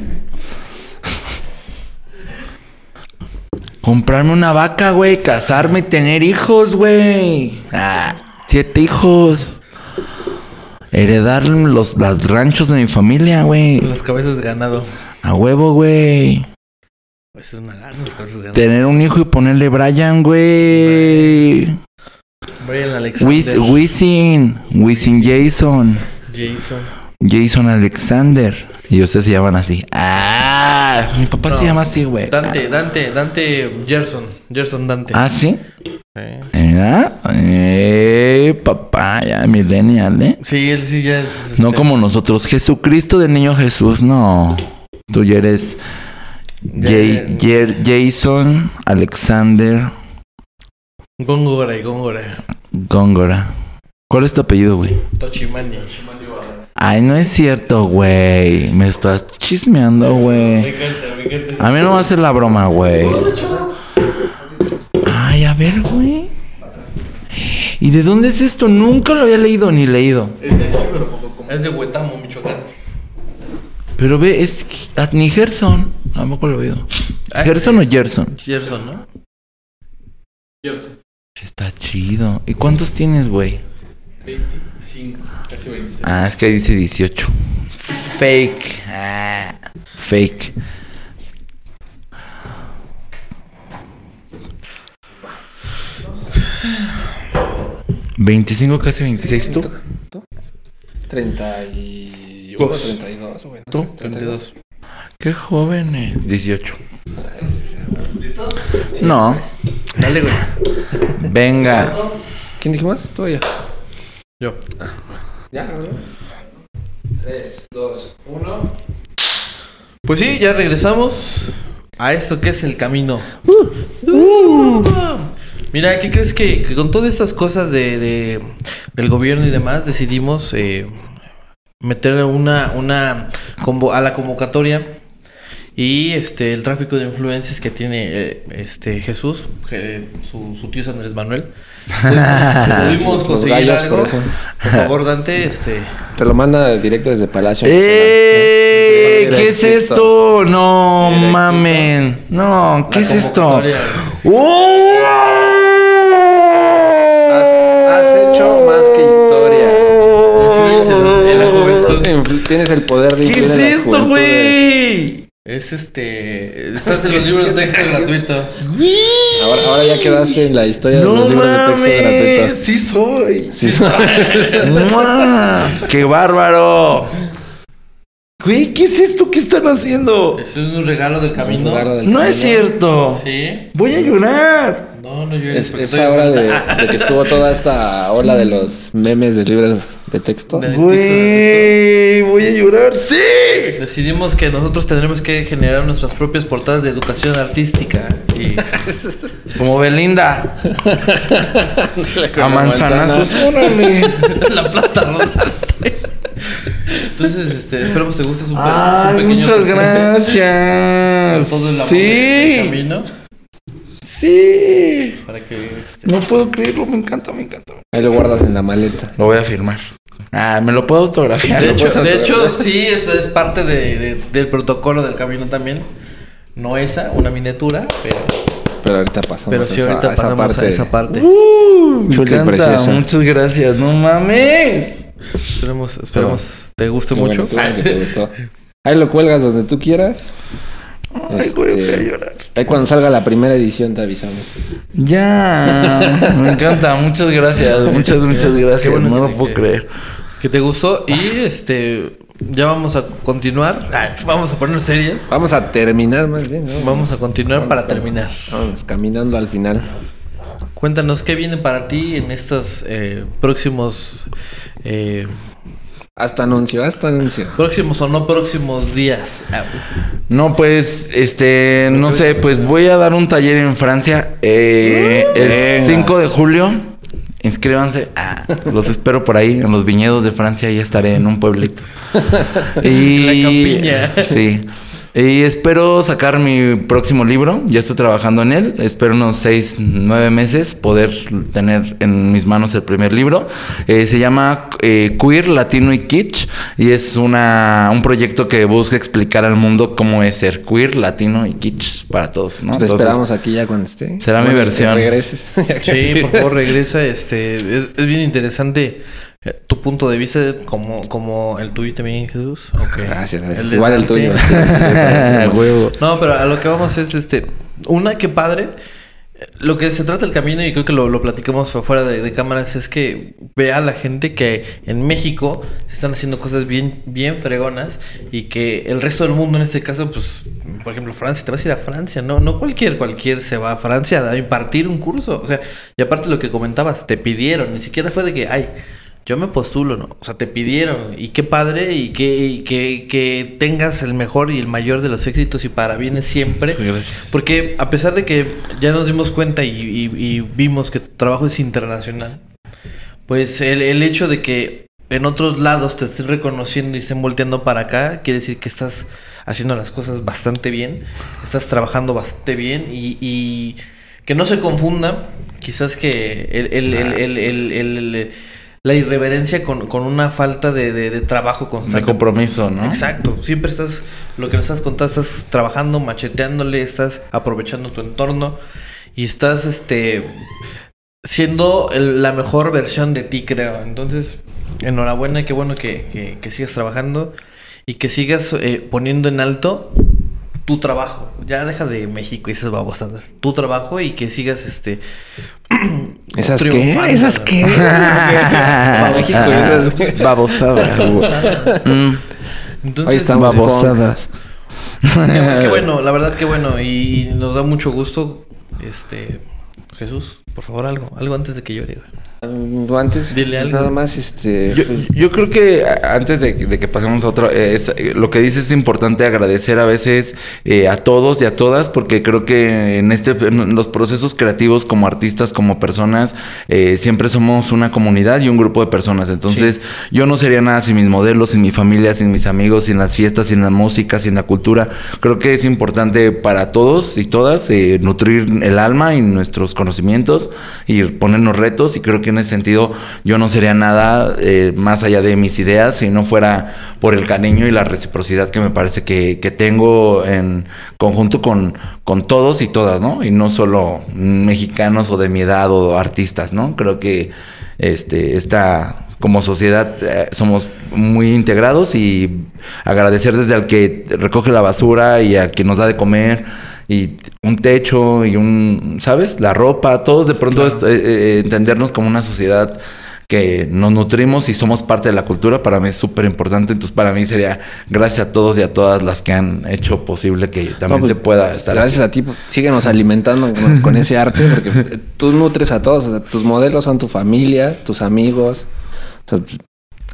Comprarme una vaca, güey. Casarme y tener hijos, güey. Ah, siete hijos. Heredar los, los ranchos de mi familia, güey. Las cabezas de ganado. A huevo, güey. Eso es una lana. Tener un hijo y ponerle Brian, güey. Brian Alexander. Wis- Wisin. Wisin Jason. Jason. Jason Alexander. Y ustedes se llaman así. Ah, mi papá No. se llama así, güey. Dante, Dante, Dante Gerson. Gerson Dante. Ah, sí. Eh. Mira. Eh, papá, ya millennial, ¿eh? Sí, él sí ya es. No este, como nosotros. Jesucristo del niño Jesús, no. Tú ya eres Jay- Jer- Jason Alexander Góngora y Góngora. Góngora. ¿Cuál es tu apellido, güey? Tochimani. Ay, no es cierto, güey. Me estás chismeando, Me güey. A mí no va a hacer la broma, güey. Ay, a ver, güey. ¿Y de dónde es esto? Nunca lo había leído ni leído. Es de aquí, pero poco como. Es de Huetamo, Michoacán. Pero ve, es que- ah, ni Gerson. Tampoco lo he oído. Ah, ¿Gerson o sí. Gerson? Gerson, ¿no? Está chido. ¿Y cuántos tienes, güey? 25, casi 26. Ah, es que dice 18. Fake. Ah, fake. ¿25, casi 26 tú? 31, 32, güey. ¿Tú? 32. Qué joven, eh. 18. No. Dale, güey. Venga. ¿Quién dijo más? Tú o yo. Yo. Ya, ¿no? 3, 2, 1. Pues sí, ya regresamos a esto que es el camino. Mira, ¿qué crees que, que con todas estas cosas de, de- del gobierno y demás decidimos eh, meter una, una convo- a la convocatoria y este el tráfico de influencias que tiene eh, este Jesús, que su, su tío es Andrés Manuel. Pudimos Los conseguir algo. por eso. Por favor, Dante, este Te lo manda directo desde Palacio. ¡Eh! Nacional. ¿Qué es esto? No mamen. No, ¿qué es esto? ¡Oh! Has, has hecho más que Influyes en- en la juventud. Influ- Tienes el poder de ¿Qué influir es esto, güey? Es este. Estás en los libros de texto gratuito. Ahora, ahora ya quedaste en la historia de No los libros de texto mames, gratuitos. sí soy. Sí, ¡Mua! ¡Qué bárbaro! Güey, ¿qué es esto que están haciendo? Es un regalo del camino. regalo del No camino. es cierto. Sí. Voy a llorar. No, no llores. Es, porque es estoy ahora de, que estuvo toda esta ola de los memes de libros de texto. Güey, voy a llorar. ¡Sí! Decidimos que nosotros tendremos que generar nuestras propias portadas de educación artística. Y Como Belinda. A manzanazos. Órale. la plata rodante. Entonces, este, esperamos te guste. Un Ay, pequeño muchas presente gracias. por Todo el amor del Sí. camino. Sí. Para que. este, No puedo creerlo, me encanta, me encanta. Ahí lo guardas en la maleta. Lo voy a firmar. Ah, me lo puedo autografiar. De hecho, de hecho, sí, es, es parte de- de- del protocolo del camino también. No esa, una miniatura, pero, Pero ahorita pasamos pero sí, a esa- ahorita a esa pasamos parte. a esa parte. Uh, me encanta. preciosa. Muchas gracias. No mames. Esperemos, esperemos te guste mucho. bueno, bueno que te gustó. Ahí lo cuelgas donde tú quieras. Ay, güey, voy a Este, llorar. ahí cuando salga la primera edición te avisamos. Ya, me encanta, muchas gracias, muchas, muchas Qué gracias, bueno no que- lo puedo que- creer. Que te gustó. Y este. Ya vamos a continuar. Vamos a ponernos serios. Vamos a terminar más bien, ¿no? Vamos a continuar Vamos para terminar. Vamos caminando al final. Cuéntanos qué viene para ti en estos eh, próximos. eh, Hasta anuncio, hasta anuncio. próximos o no próximos días. No, pues, este, no sé, pues voy a dar un taller en Francia eh, el Venga. 5 de julio. Inscríbanse. Ah, los espero por ahí, en los viñedos de Francia. Ya estaré en un pueblito. Y, La campiña. Sí. Y espero sacar mi próximo libro. Ya estoy trabajando en él. Espero unos seis, nueve meses poder tener en mis manos el primer libro. Eh, se llama eh, Queer, Latino y Kitsch. Y es una, un proyecto que busca explicar al mundo cómo es ser queer, latino y kitsch para todos. ¿no? Pues te Entonces, esperamos aquí ya cuando esté. será mi Bueno, versión. regreses. Sí, por favor, regresa. Este, es, es bien interesante tu punto de vista, como, como el tuyo también, Jesús. Gracias, gracias. Igual el tuyo. No, pero a lo que vamos es este. Una, que padre. Lo que se trata el camino, y creo que lo, lo platicamos fuera de, de cámaras, es que vea a la gente que en México se están haciendo cosas bien, bien fregonas y que el resto del mundo, en este caso, pues, por ejemplo, Francia, te vas a ir a Francia, no, no cualquier, cualquier se va a Francia a impartir un curso. O sea, y aparte lo que comentabas, te pidieron, ni siquiera fue de que, ay, yo me postulo, ¿no? O sea, te pidieron. Y qué padre y que, y que, que tengas el mejor y el mayor de los éxitos y parabienes siempre. Gracias. Porque a pesar de que ya nos dimos cuenta y, y- y vimos que tu trabajo es internacional, pues el, el hecho de que en otros lados te estén reconociendo y estén volteando para acá, quiere decir que estás haciendo las cosas bastante bien, estás trabajando bastante bien y, que no se confunda quizás que el- el- el- la irreverencia con, con una falta de, de- de trabajo De constante. compromiso, ¿no? Exacto, siempre estás, lo que nos estás contando, estás trabajando, macheteándole, estás aprovechando tu entorno y estás, este, siendo el- la mejor versión de ti, creo. Entonces, enhorabuena, y qué bueno que, que- que sigas trabajando y que sigas eh, poniendo en alto tu trabajo. Ya deja de México y esas babosadas. Tu trabajo y que sigas, este... ¿Esas qué? ¿Esas qué? Babosadas. Babosadas. güey. Mm, Entonces, Ahí estamos. este, babosadas. Qué, qué bueno, la verdad que bueno. Y nos da mucho gusto. Este. Jesús, por favor, algo. Algo antes de que llore. güey. Um, Antes, Dile pues, nada más, este... Yo, pues, yo creo que antes de, que- de que pasemos a otro, eh, es- eh, lo que dices es importante agradecer a veces eh, a todos y a todas, porque creo que en este, en los procesos creativos como artistas, como personas, eh, siempre somos una comunidad y un grupo de personas. Entonces, yo no sería nada sin mis modelos, sin mi familia, sin mis amigos, sin las fiestas, sin la música, sin la cultura. Creo que es importante para todos y todas eh, nutrir el alma y nuestros conocimientos y ponernos retos. Y creo que en ese sentido yo no sería nada eh, más allá de mis ideas si no fuera por el cariño y la reciprocidad que me parece que, que tengo en conjunto con, con todos y todas, ¿no? Y no solo mexicanos o de mi edad o artistas, ¿no? Creo que este, esta como sociedad eh, somos muy integrados y agradecer desde al que recoge la basura y a quien nos da de comer y un techo y un, ¿sabes? La ropa, todos de pronto esto- eh, eh, entendernos como una sociedad que nos nutrimos y somos parte de la cultura, para mí es súper importante. Entonces, para mí sería gracias a todos y a todas las que han hecho posible que también no, pues, se pueda estar Gracias a ti, pues, síguenos alimentando con, con ese arte, porque eh, tú nutres a todos. o sea, tus modelos son tu familia, tus amigos, o sea,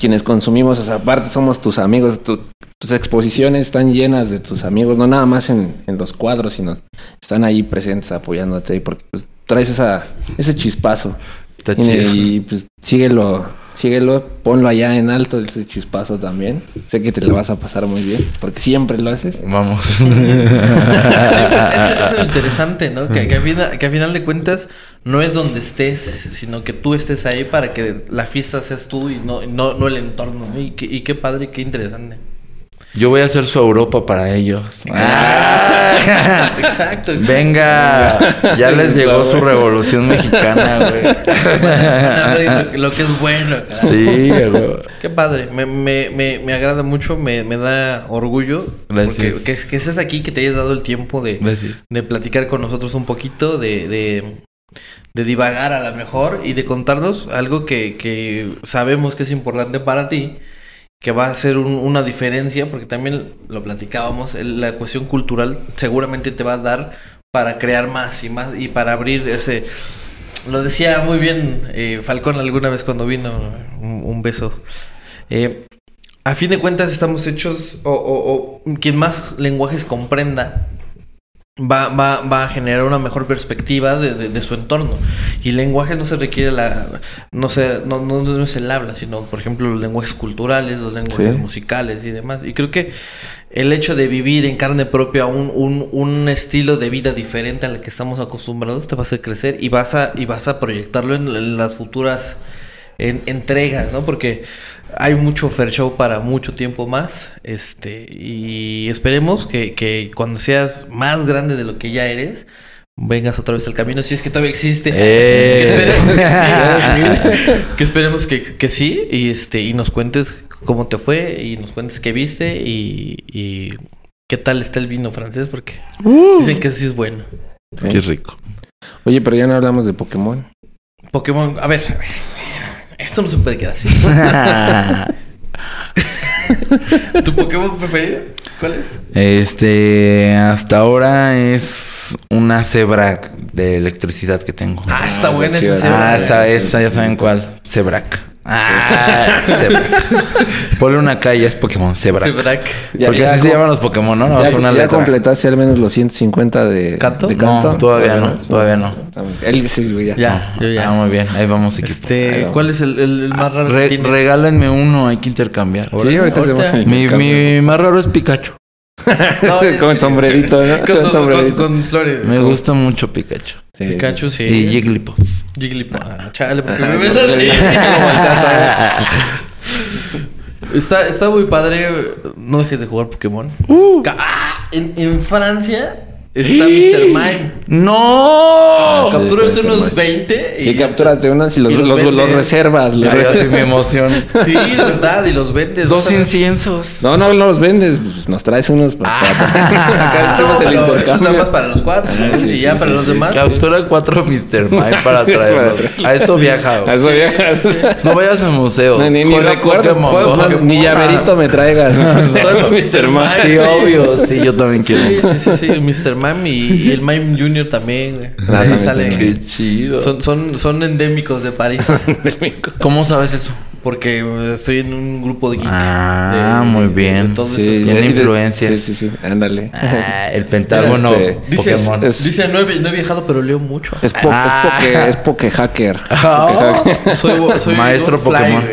quienes consumimos, o sea, aparte somos tus amigos. tu- tus exposiciones están llenas de tus amigos, no nada más en, en los cuadros, sino están ahí presentes apoyándote, porque pues, traes esa, ese chispazo. Está Y, chido. y, pues síguelo, síguelo, ponlo allá en alto ese chispazo también. Sé que te lo vas a pasar muy bien, porque siempre lo haces. Vamos. Eso, eso es lo interesante, ¿no? Que, que, a final, que a final de cuentas no es donde estés, sino que tú estés ahí para que la fiesta seas tú y no, no, no el entorno. ¿no? Y, qué, y qué padre y qué interesante. Yo voy a hacer su Europa para ellos. Ah, Exacto, exacto. Venga, ya les llegó su revolución mexicana, güey. lo que es bueno. Sí, güey. Qué padre, me, me, me, me agrada mucho, me, me da orgullo. Gracias. Porque que, que estés aquí, que te hayas dado el tiempo de, de platicar con nosotros un poquito, de, de, de divagar a lo mejor y de contarnos algo que, que sabemos que es importante para ti, que va a ser un- una diferencia, porque también lo platicábamos, la cuestión cultural seguramente te va a dar para crear más y más y para abrir ese... Lo decía muy bien eh, Falcón alguna vez cuando vino, un, un beso. Eh, a fin de cuentas estamos hechos, o, o- o quien más lenguajes comprenda, va, va, va a generar una mejor perspectiva de, de- de su entorno. Y lenguajes no se requiere la... No, se, no, no, no es el habla, sino, por ejemplo, los lenguajes culturales, los lenguajes Sí. musicales y demás. Y creo que el hecho de vivir en carne propia un, un, un estilo de vida diferente al que estamos acostumbrados te va a hacer crecer y vas a, y vas a proyectarlo en las futuras en- entregas, ¿no? Porque hay mucho fair show para mucho tiempo más. Este, y esperemos que, que cuando seas más grande de lo que ya eres, vengas otra vez al camino, si es que todavía existe. Eh. Que esperemos que sí. que esperemos que, que sí. Y este, y nos cuentes cómo te fue, y nos cuentes qué viste, y, y qué tal está el vino francés, porque dicen que sí es bueno. Qué rico. Oye, pero ya no hablamos de Pokémon. Pokémon, a ver, a ver, esto no se puede quedar así. ¿Tu Pokémon preferido? ¿Cuál es? Este, hasta ahora es una cebra de electricidad que tengo. Ah, está buena chido. esa Ah, cebra. esa, esa, ya saben cuál. Zebrac. Ah. Ponle una calle, es Pokémon. Ya- Porque ya así se llaman los Pokémon, ¿no? No, ¿Ya, es una ya letra. completaste al menos los 150 de ¿Canto? de No, todavía no, todavía no. Él sí, ya. Ya, yo ya. Ah, muy bien, ahí vamos equipo. Este, Ahí vamos. ¿cuál es el, el- el más raro Re- que tienes? regálenme uno, hay que intercambiar. Sí, ahorita, Ahorita. Mi, mi más raro es Pikachu. No, con sombrerito, ¿no? Con, Con con, sombrerito. con, con flores. Me gusta mucho Pikachu. Sí, Pikachu, sí. Y Jigglypuff. Jigglypuff. Ah, chale, porque me ves así. Está, está muy padre. No dejes de jugar Pokémon. Uh. Ah, en, en Francia está Mr. Mime. ¡No! Sí, Captúrate unos Mime. 20 y Sí, captúrate unos y los, y los los, los vendes. reservas. los Ay, reservas. mi emoción. Sí, de verdad, y los vendes. Dos inciensos. No, no, no los vendes. pues, nos traes unos para, para- Acá No, hacemos el es nada intercambio. más para los cuatro. Ah, sí, y sí, ya sí, para los sí, demás. Captura cuatro Mr. Mime para Sí, traerlos. A eso viaja. A eso viajas. No vayas a museos. No, ni, recuerdo. Ni llaverito me traigas. Traigo Mr. Mime. Sí, obvio. Sí, yo también quiero. Sí, sí, sí, sí, Mr. Mime y, y el Mime Junior también, güey. Ah, Ahí también, salen. Qué chido. Son, son, son endémicos de París. ¿Cómo sabes eso? Porque estoy en un grupo de geek. Ah, de- muy de- bien. de Sí, Tiene influencias. Sí, sí, sí. Ándale. Ah, el Pentágono Este, Dice, Pokémon. es- dice no, he, no he viajado, pero leo mucho. Es, po Ah. es poke, es poke hacker. Ah, Soy, soy Maestro fly, Pokémon.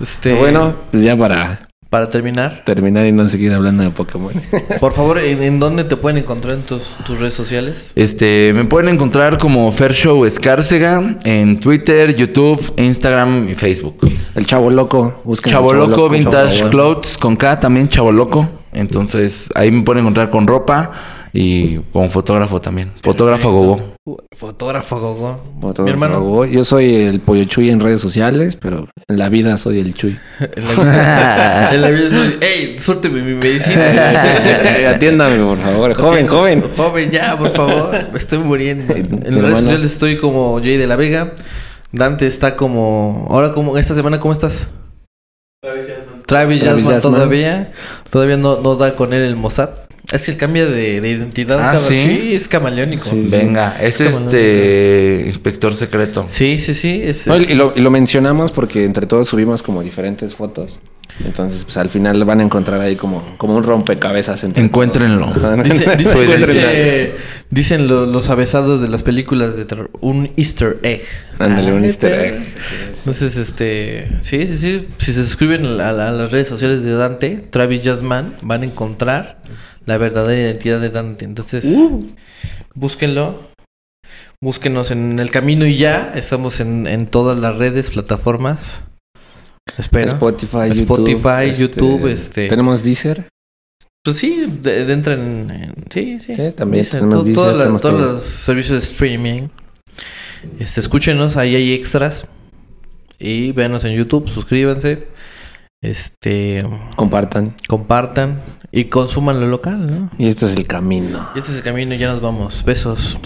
Este, Bueno, pues ya para para terminar, terminar y no seguir hablando de Pokémon. por favor, ¿en, en dónde te pueden encontrar en tus, tus redes sociales? Este, me pueden encontrar como Fair Show Escárcega en Twitter, YouTube, Instagram y Facebook. El chavo loco. Al Chavo Loco Vintage Chavo. Clothes con K también, Chavo Loco. Entonces, ahí me pueden encontrar con ropa y con fotógrafo también. Fotógrafo Gogo. Fotógrafo, Gogo. Fotógrafo Mi hermano. Gogo. Yo soy el pollo chuy en redes sociales, pero en la vida soy el chuy. En la vida, en la vida soy, ¡Ey, súrteme mi medicina! Atiéndame, por favor. Joven, joven. Joven, ya, por favor. Me estoy muriendo. En las redes hermano. sociales estoy como Jay de la Vega. Dante está como. Ahora, como esta semana, ¿cómo estás? Travis Travis Jasmine Jasmine. todavía. Todavía no, no da con él el Mossad. Es que él cambia de, de identidad. Ah, cada- ¿sí? es camaleónico. Sí. Venga, es este inspector secreto. Sí, sí, sí. Es, No, y, es- y lo, y lo mencionamos porque entre todos subimos como diferentes fotos. Entonces, pues al final van a encontrar ahí como, como un rompecabezas. Entre Encuéntrenlo. Dice- dice- dice- dicen lo- los avesados de las películas de terror. Un easter egg. Ándale, un Ah, easter perro. egg. Entonces, este. Sí, sí, sí. Si se suscriben a, la- a las redes sociales de Dante, Travis Jasman, van a encontrar la verdadera identidad de Dante. Entonces, búsquenlo. Búsquenos en el camino y ya. Estamos en, en todas las redes, plataformas. Espero. Spotify, YouTube. Spotify, este, YouTube, este- Tenemos Deezer. Pues sí, de, en, sí, sí. También Deezer, tenemos todo- Deezer, todas las- tenemos todos todo. los servicios de streaming. Este, escúchenos, ahí hay extras. Y véanos en YouTube, suscríbanse. Este, Compartan. compartan y consuman lo local, ¿no? Y este es el camino. Y este es el camino, ya nos vamos. Besos.